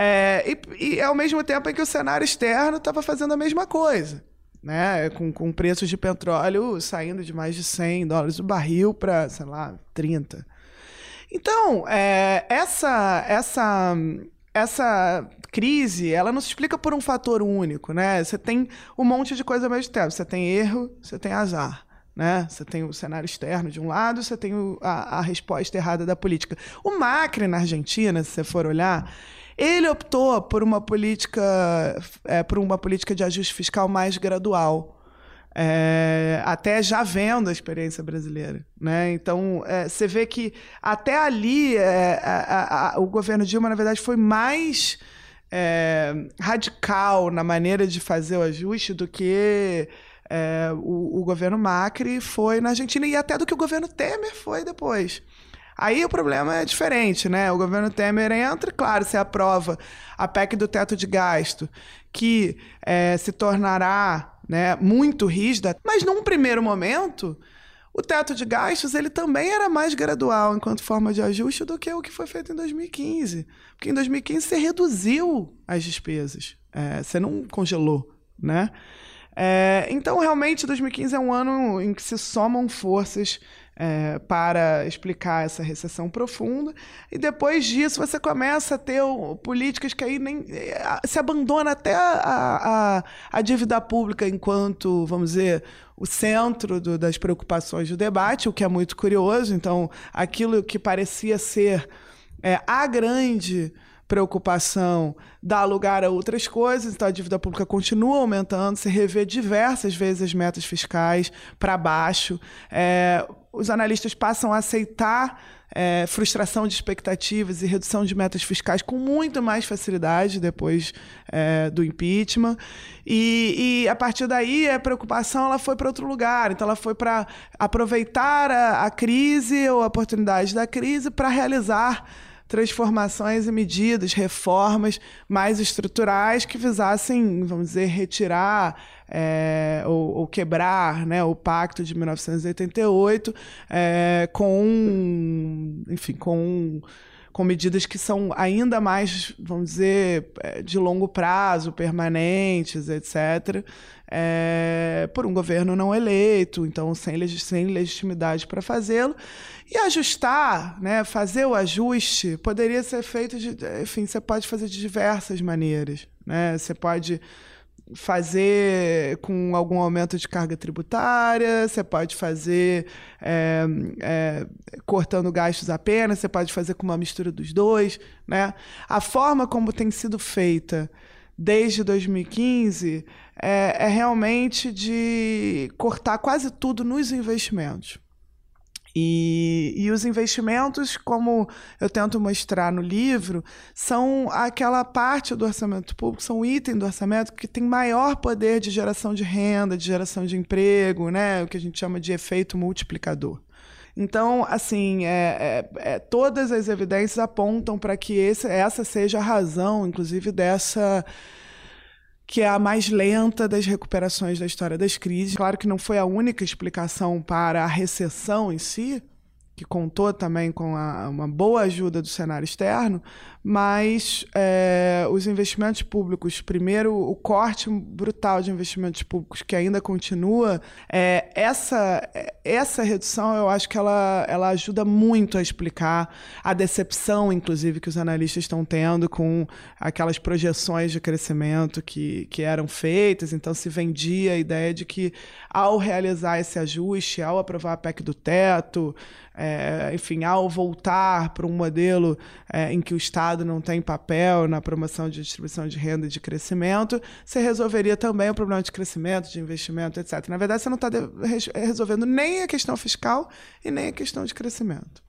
É, e, e ao mesmo tempo em que o cenário externo estava fazendo a mesma coisa. Né, com, com preços de petróleo saindo de mais de 100 dólares o barril para, sei lá, 30. Então, é, essa, essa essa crise, ela não se explica por um fator único, né? Você tem um monte de coisa ao mesmo tempo. Você tem erro, você tem azar. Né? Você tem o cenário externo de um lado, você tem o, a, a, resposta errada da política. O Macri na Argentina, se você for olhar, ele optou por uma política, é, por uma política de ajuste fiscal mais gradual é, até já vendo a experiência brasileira. Né? Então, é, você vê que até ali é, a, a, o governo Dilma, na verdade, foi mais é, radical na maneira de fazer o ajuste do que é, o, o governo Macri foi na Argentina e até do que o governo Temer foi depois. Aí o problema é diferente, né? O governo Temer entra, claro, se aprova a PEC do teto de gasto, que é, se tornará né, muito rígida, mas num primeiro momento, o teto de gastos ele também era mais gradual enquanto forma de ajuste do que o que foi feito em 2015. Porque em 2015 você reduziu as despesas, é, você não congelou, né? É, então, realmente, 2015 é um ano em que se somam forças é, para explicar essa recessão profunda. E depois disso você começa a ter políticas que aí nem é, se abandona até a, a, a dívida pública enquanto, vamos dizer, o centro do, das preocupações do debate, o que é muito curioso. Então, aquilo que parecia ser é, a grande preocupação dá lugar a outras coisas, então a dívida pública continua aumentando, se revê diversas vezes as metas fiscais para baixo. É, os analistas passam a aceitar é, frustração de expectativas e redução de metas fiscais com muito mais facilidade depois é, do impeachment. E, e, a partir daí a preocupação ela foi para outro lugar. Então ela foi para aproveitar a, a crise ou a oportunidade da crise para realizar transformações e medidas, reformas mais estruturais que visassem, vamos dizer, retirar é, ou, ou, quebrar né, o pacto de 1988 é, com, enfim, com com medidas que são ainda mais, vamos dizer, é, de longo prazo, permanentes, etc., é, por um governo não eleito, então sem, sem legitimidade para fazê-lo. E ajustar, né, fazer o ajuste, poderia ser feito de. Enfim, você pode fazer de diversas maneiras. Né? Você pode fazer com algum aumento de carga tributária, você pode fazer é, é, cortando gastos apenas, você pode fazer com uma mistura dos dois. Né? A forma como tem sido feita desde 2015 é, é realmente de cortar quase tudo nos investimentos. E, e, os investimentos, como eu tento mostrar no livro, são aquela parte do orçamento público, são item do orçamento que tem maior poder de geração de renda, de geração de emprego, né? o que a gente chama de efeito multiplicador. Então, assim, é, é, é, todas as evidências apontam para que esse, essa seja a razão, inclusive, dessa que é a mais lenta das recuperações da história das crises. Claro que não foi a única explicação para a recessão em si, que contou também com a, uma boa ajuda do cenário externo, mas é, os investimentos públicos, primeiro, o corte brutal de investimentos públicos que ainda continua, é, essa, essa redução eu acho que ela, ela ajuda muito a explicar a decepção, inclusive, que os analistas estão tendo com aquelas projeções de crescimento que, que eram feitas. Então, se vendia a ideia de que, ao realizar esse ajuste, ao aprovar a PEC do teto, é, enfim, ao voltar para um modelo é, em que o Estado não tem papel na promoção de distribuição de renda e de crescimento, você resolveria também o problema de crescimento, de investimento, etc. Na verdade, você não está resolvendo nem a questão fiscal e nem a questão de crescimento.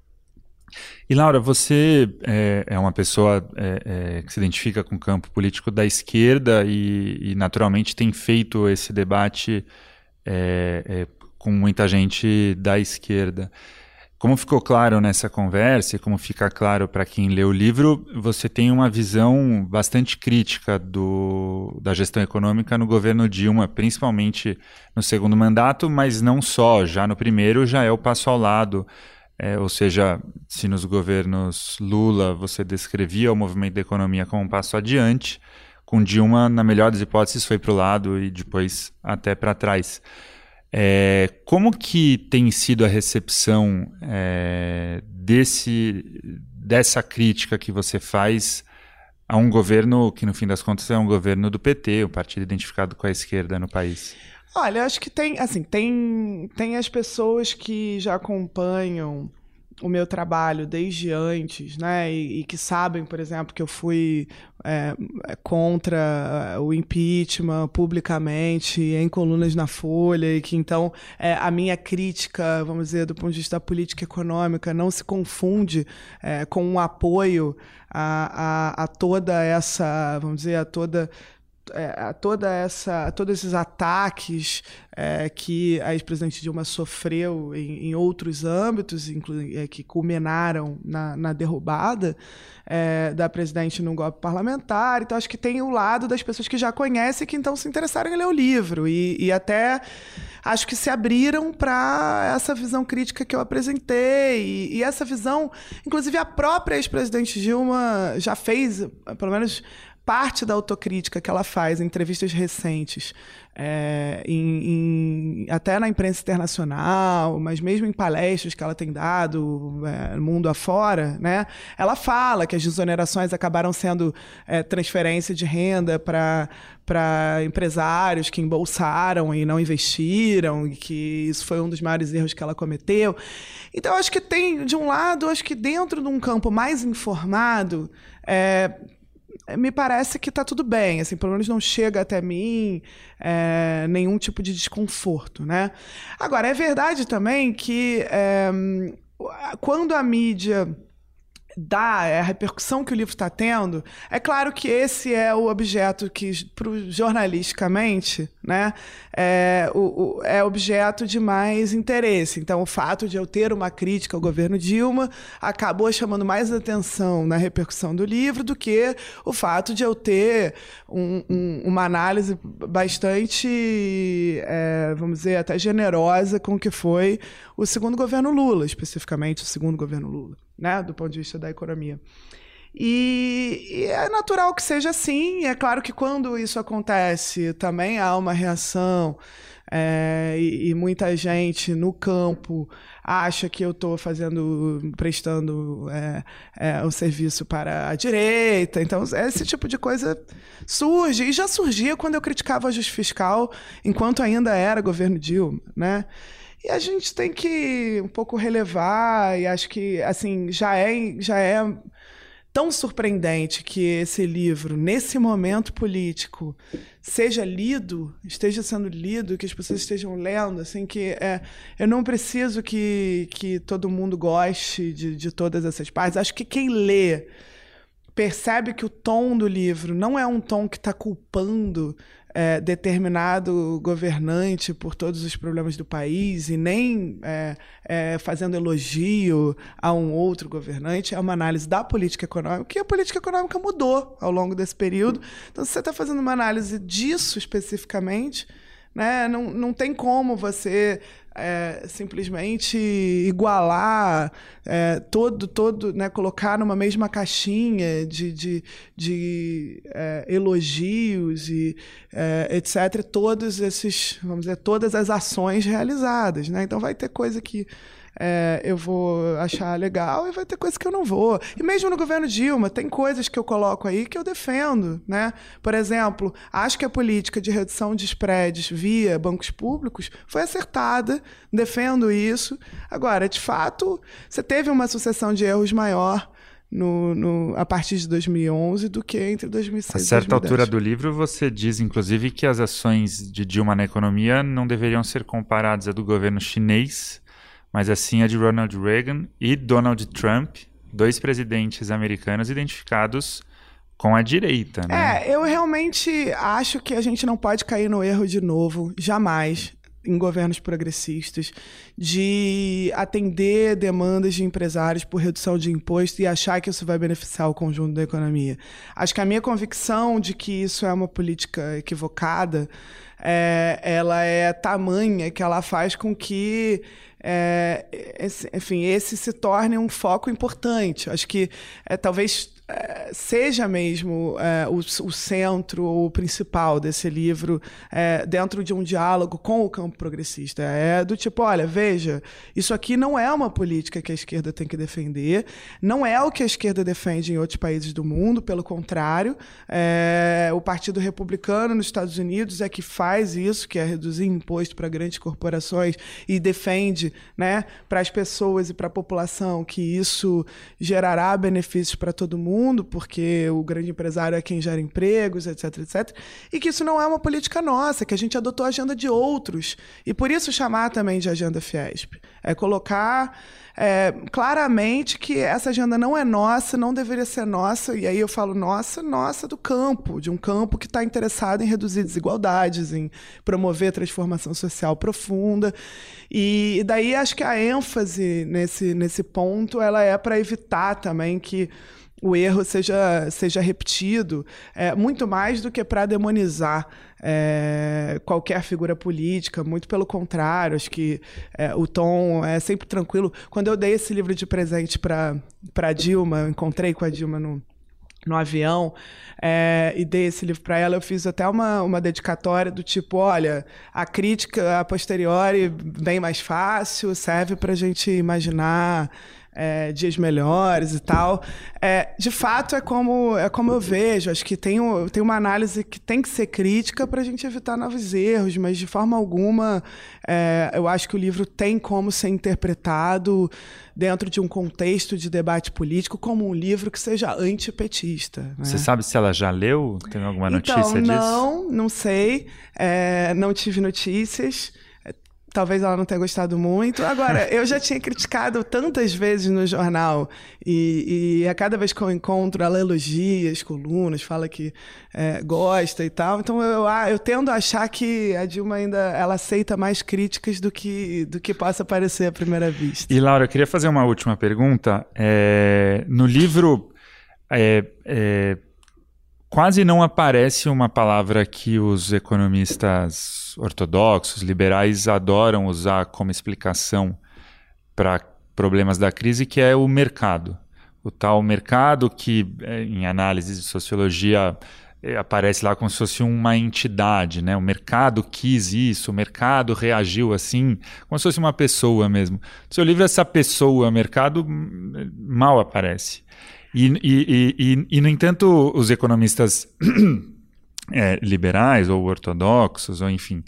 E Laura, você é, é uma pessoa é, é, que se identifica com o campo político da esquerda e, e naturalmente tem feito esse debate é, é, com muita gente da esquerda. Como ficou claro nessa conversa e como fica claro para quem lê o livro, você tem uma visão bastante crítica do, da gestão econômica no governo Dilma, principalmente no segundo mandato, mas não só. Já no primeiro já é o passo ao lado. É, ou seja, se nos governos Lula você descrevia o movimento da economia como um passo adiante, com Dilma, na melhor das hipóteses, foi para o lado e depois até para trás. É, como que tem sido a recepção é, desse, dessa crítica que você faz a um governo que, no fim das contas, é um governo do PT, o partido identificado com a esquerda no país? Olha, acho que tem, assim, tem, tem as pessoas que já acompanham o meu trabalho desde antes, né, e, e, que sabem, por exemplo, que eu fui é, contra o impeachment publicamente, em colunas na Folha, e que então é, a minha crítica, vamos dizer, do ponto de vista da política econômica, não se confunde é, com um apoio a, a, a toda essa, vamos dizer, a toda é, toda essa, todos esses ataques é, que a ex-presidente Dilma sofreu em, em outros âmbitos, é, que culminaram na, na derrubada é, da presidente num golpe parlamentar. Então, acho que tem o lado das pessoas que já conhecem que então se interessaram em ler o livro e, e até acho que se abriram para essa visão crítica que eu apresentei. E, e essa visão, inclusive a própria ex-presidente Dilma já fez, pelo menos parte da autocrítica que ela faz em entrevistas recentes, é, em, em, até na imprensa internacional, mas mesmo em palestras que ela tem dado é, mundo afora, né, ela fala que as desonerações acabaram sendo é, transferência de renda para empresários que embolsaram e não investiram, e que isso foi um dos maiores erros que ela cometeu. Então, acho que tem, de um lado, acho que dentro de um campo mais informado, é, me parece que está tudo bem, assim, pelo menos não chega até mim é, nenhum tipo de desconforto, né? Agora, é verdade também que é, quando a mídia dá, é a repercussão que o livro está tendo, é claro que esse é o objeto que, jornalisticamente, né, é, o, o, é objeto de mais interesse. Então, o fato de eu ter uma crítica ao governo Dilma acabou chamando mais atenção na repercussão do livro do que o fato de eu ter um, um, uma análise bastante, é, vamos dizer, até generosa com o que foi o segundo governo Lula, especificamente o segundo governo Lula né, do ponto de vista da economia. E, e, é natural que seja assim. É claro que quando isso acontece, também há uma reação. É, e, e, muita gente no campo acha que eu estou fazendo, prestando é, é, o serviço para a direita. Então, esse tipo de coisa surge. E já surgia quando eu criticava o ajuste fiscal, enquanto ainda era governo Dilma, né? E a gente tem que um pouco relevar, e acho que, assim, já é, já é tão surpreendente que esse livro, nesse momento político, seja lido, esteja sendo lido, que as pessoas estejam lendo, assim, que é, eu não preciso que, que todo mundo goste de, de todas essas partes. Acho que quem lê percebe que o tom do livro não é um tom que está culpando é, determinado governante por todos os problemas do país e nem é, é, fazendo elogio a um outro governante, é uma análise da política econômica, que a política econômica mudou ao longo desse período. Então, se você está fazendo uma análise disso especificamente, né, não, não tem como você é, simplesmente igualar é, todo, todo, né, colocar numa mesma caixinha de, de, de é, elogios e é, etc. Todos esses, vamos dizer, todas as ações realizadas, né? Então vai ter coisa que é, eu vou achar legal e vai ter coisas que eu não vou. E mesmo no governo Dilma, tem coisas que eu coloco aí que eu defendo. Né? Por exemplo, acho que a política de redução de spreads via bancos públicos foi acertada, defendo isso. Agora, de fato, você teve uma sucessão de erros maior. No, no, a partir de 2011 do que entre 2006 e 2010. A certa altura do livro você diz, inclusive, que as ações de Dilma na economia não deveriam ser comparadas a do governo chinês, mas assim a de Ronald Reagan e Donald Trump, dois presidentes americanos identificados com a direita, né? É, eu realmente acho que a gente não pode cair no erro de novo, jamais, em governos progressistas, de atender demandas de empresários por redução de imposto e achar que isso vai beneficiar o conjunto da economia. Acho que a minha convicção de que isso é uma política equivocada, é, ela é tamanha que ela faz com que é, esse, enfim, esse se torne um foco importante. Acho que é, talvez seja mesmo é, o, o, centro, o principal desse livro, é, dentro de um diálogo com o campo progressista. É do tipo: olha, veja, isso aqui não é uma política que a esquerda tem que defender, não é o que a esquerda defende em outros países do mundo, pelo contrário, é, o Partido Republicano nos Estados Unidos é que faz isso, que é reduzir imposto para grandes corporações e defende né, para as pessoas e para a população que isso gerará benefícios para todo mundo mundo, porque o grande empresário é quem gera empregos, etc, etc. E que isso não é uma política nossa, que a gente adotou a agenda de outros. E por isso chamar também de agenda Fiesp. É colocar é, claramente que essa agenda não é nossa, não deveria ser nossa, e aí eu falo nossa, nossa do campo, de um campo que está interessado em reduzir desigualdades, em promover transformação social profunda. E, e daí acho que a ênfase nesse, nesse ponto ela é para evitar também que o erro seja, seja repetido, é, muito mais do que para demonizar é, qualquer figura política, muito pelo contrário, acho que é, o tom é sempre tranquilo. Quando eu dei esse livro de presente para Dilma, encontrei com a Dilma no, no avião é, e dei esse livro para ela, eu fiz até uma, uma dedicatória do tipo, olha, a crítica a posteriori bem mais fácil, serve para a gente imaginar é, dias melhores e tal. É, de fato, é como, é como eu vejo. Acho que tem, tem uma análise que tem que ser crítica para a gente evitar novos erros, mas de forma alguma, é, eu acho que o livro tem como ser interpretado dentro de um contexto de debate político como um livro que seja antipetista. Né? Você sabe se ela já leu? Tem alguma notícia então, disso? Não, não sei. É, não tive notícias. Talvez ela não tenha gostado muito. Agora, eu já tinha criticado tantas vezes no jornal e, e, a cada vez que eu encontro, ela elogia as colunas, fala que é, gosta e tal. Então eu, eu tendo a achar que a Dilma ainda ela aceita mais críticas do que, do que possa parecer à primeira vista. E Laura, eu queria fazer uma última pergunta. É, no livro. É, é quase não aparece uma palavra que os economistas ortodoxos, liberais, adoram usar como explicação para problemas da crise, que é o mercado. O tal mercado que, é, em análise de sociologia, é, aparece lá como se fosse uma entidade, né? O mercado quis isso, o mercado reagiu assim, como se fosse uma pessoa mesmo. No seu livro, essa pessoa, mercado, mal aparece. E, e, e, e, no entanto, os economistas é, liberais ou ortodoxos, ou enfim,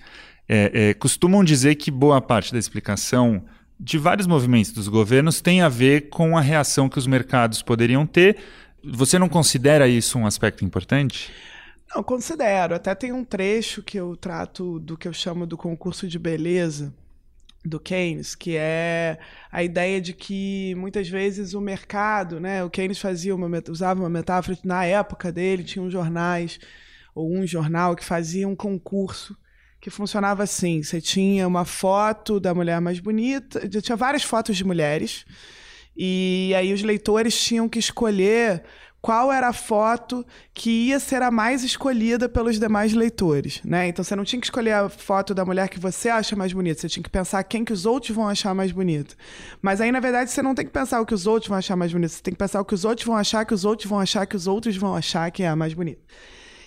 é, é, costumam dizer que boa parte da explicação de vários movimentos dos governos tem a ver com a reação que os mercados poderiam ter Você não considera isso um aspecto importante? Não, considero. Até tem um trecho que eu trato do que eu chamo do concurso de beleza do Keynes, que é a ideia de que muitas vezes o mercado, né, o Keynes fazia uma usava uma metáfora na época dele tinha uns jornais ou um jornal que fazia um concurso que funcionava assim: você tinha uma foto da mulher mais bonita, tinha várias fotos de mulheres, e aí os leitores tinham que escolher qual era a foto que ia ser a mais escolhida pelos demais leitores, né? Então você não tinha que escolher a foto da mulher que você acha mais bonita, você tinha que pensar quem que os outros vão achar mais bonita. Mas aí na verdade você não tem que pensar o que os outros vão achar mais bonito, você tem que pensar o que os outros vão achar, que os outros vão achar, que os outros vão achar que é a mais bonita.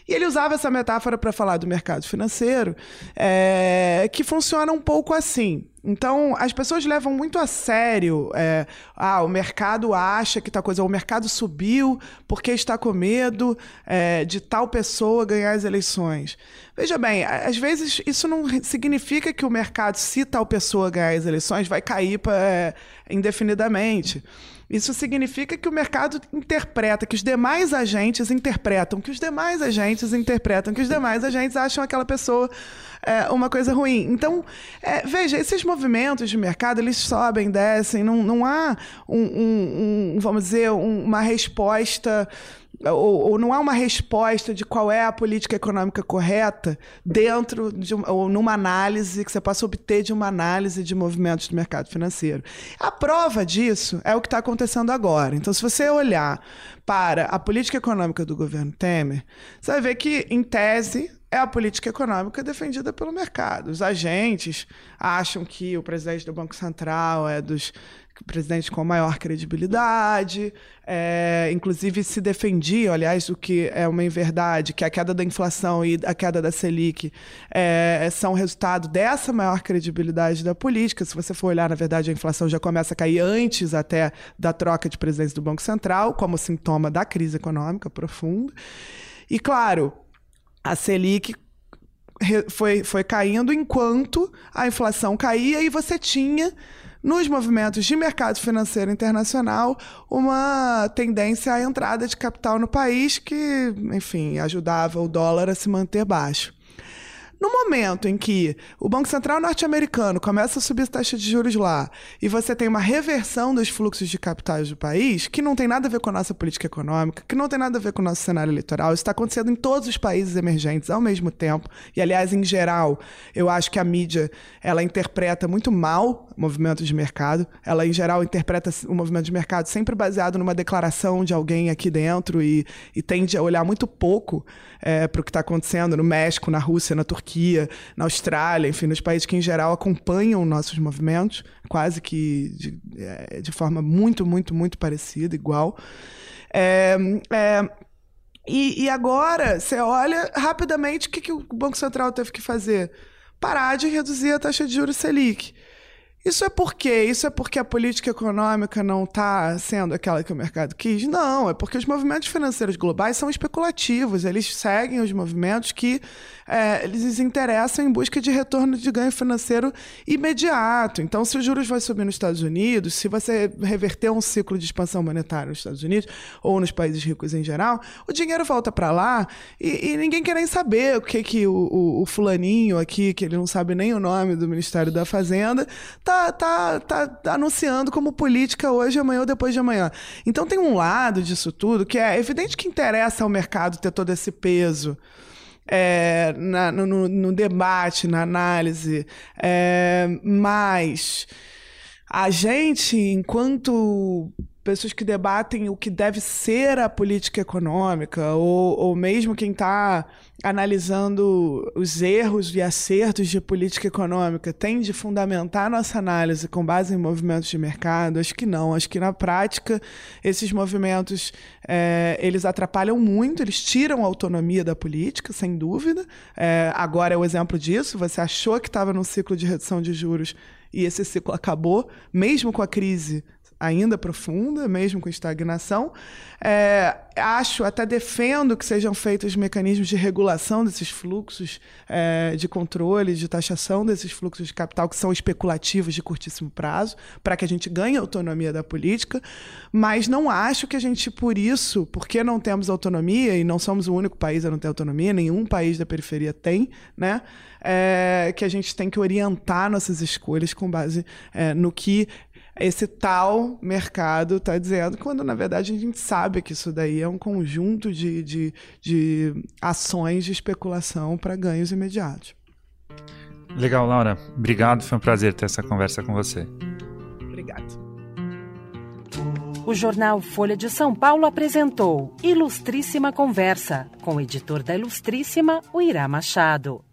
E ele usava essa metáfora para falar do mercado financeiro, é, que funciona um pouco assim. Então, as pessoas levam muito a sério. É, ah, o mercado acha que tal coisa. O mercado subiu porque está com medo é, de tal pessoa ganhar as eleições. Veja bem, às vezes isso não significa que o mercado, se tal pessoa ganhar as eleições, vai cair pra, é, indefinidamente. Isso significa que o mercado interpreta, que os demais agentes interpretam, que os demais agentes interpretam, que os demais agentes acham aquela pessoa é, uma coisa ruim. Então, é, veja, esses movimentos de mercado, eles sobem, descem, não, não há um, um, um vamos dizer, um, uma resposta ou, ou, não há uma resposta de qual é a política econômica correta dentro de ou numa análise que você possa obter de uma análise de movimentos do mercado financeiro. A prova disso é o que está acontecendo agora. Então, se você olhar para a política econômica do governo Temer, você vai ver que, em tese, é a política econômica defendida pelo mercado. Os agentes acham que o presidente do Banco Central é dos presidente com maior credibilidade, é, inclusive se defendia, aliás, o que é uma inverdade, que a queda da inflação e a queda da Selic é, são resultado dessa maior credibilidade da política. Se você for olhar, na verdade, a inflação já começa a cair antes até da troca de presidência do Banco Central, como sintoma da crise econômica profunda. E, claro, a Selic foi, foi caindo enquanto a inflação caía e você tinha nos movimentos de mercado financeiro internacional, uma tendência à entrada de capital no país que, enfim, ajudava o dólar a se manter baixo. No momento em que o Banco Central norte-americano começa a subir a taxa de juros lá e você tem uma reversão dos fluxos de capitais do país, que não tem nada a ver com a nossa política econômica, que não tem nada a ver com o nosso cenário eleitoral, isso está acontecendo em todos os países emergentes ao mesmo tempo. E, aliás, em geral, eu acho que a mídia ela interpreta muito mal movimentos de mercado. Ela, em geral, interpreta o movimento de mercado sempre baseado numa declaração de alguém aqui dentro e, e tende a olhar muito pouco é, para o que está acontecendo no México, na Rússia, na Turquia, na Austrália, enfim, nos países que em geral acompanham nossos movimentos, quase que de, é, de forma muito, muito, muito parecida, igual. É, é, e, e, agora, você olha rapidamente o que, que o Banco Central teve que fazer? Parar de reduzir a taxa de juros Selic. Isso é por quê? Isso é porque a política econômica não está sendo aquela que o mercado quis? Não, é porque os movimentos financeiros globais são especulativos, eles seguem os movimentos que é, eles interessam em busca de retorno de ganho financeiro imediato. Então, se os juros vão subir nos Estados Unidos, se você reverter um ciclo de expansão monetária nos Estados Unidos ou nos países ricos em geral, o dinheiro volta para lá e, e, ninguém quer nem saber o que, que o, o, o fulaninho aqui, que ele não sabe nem o nome do Ministério da Fazenda, está tá, tá, tá anunciando como política hoje, amanhã ou depois de amanhã. Então tem um lado disso tudo que é evidente que interessa ao mercado ter todo esse peso. É, na, no, no, debate, na análise, é, mas a gente, enquanto pessoas que debatem o que deve ser a política econômica, ou, ou mesmo quem está analisando os erros e acertos de política econômica, tem de fundamentar nossa análise com base em movimentos de mercado? Acho que não. Acho que na prática esses movimentos é, eles atrapalham muito, eles tiram a autonomia da política, sem dúvida. É, agora é o exemplo disso. Você achou que estava num ciclo de redução de juros e esse ciclo acabou, mesmo com a crise ainda profunda, mesmo com estagnação. É, acho, até defendo que sejam feitos mecanismos de regulação desses fluxos, é, de controle, de taxação desses fluxos de capital que são especulativos de curtíssimo prazo, para que a gente ganhe autonomia da política, mas não acho que a gente, por isso, porque não temos autonomia, e não somos o único país a não ter autonomia, nenhum país da periferia tem, né? É, que a gente tem que orientar nossas escolhas com base é, no que esse tal mercado está dizendo, quando na verdade a gente sabe que isso daí é um conjunto de, de, de ações de especulação para ganhos imediatos. Legal, Laura. Obrigado, foi um prazer ter essa conversa com você. Obrigado. O jornal Folha de São Paulo apresentou Ilustríssima Conversa, com o editor da Ilustríssima, o Irá Machado.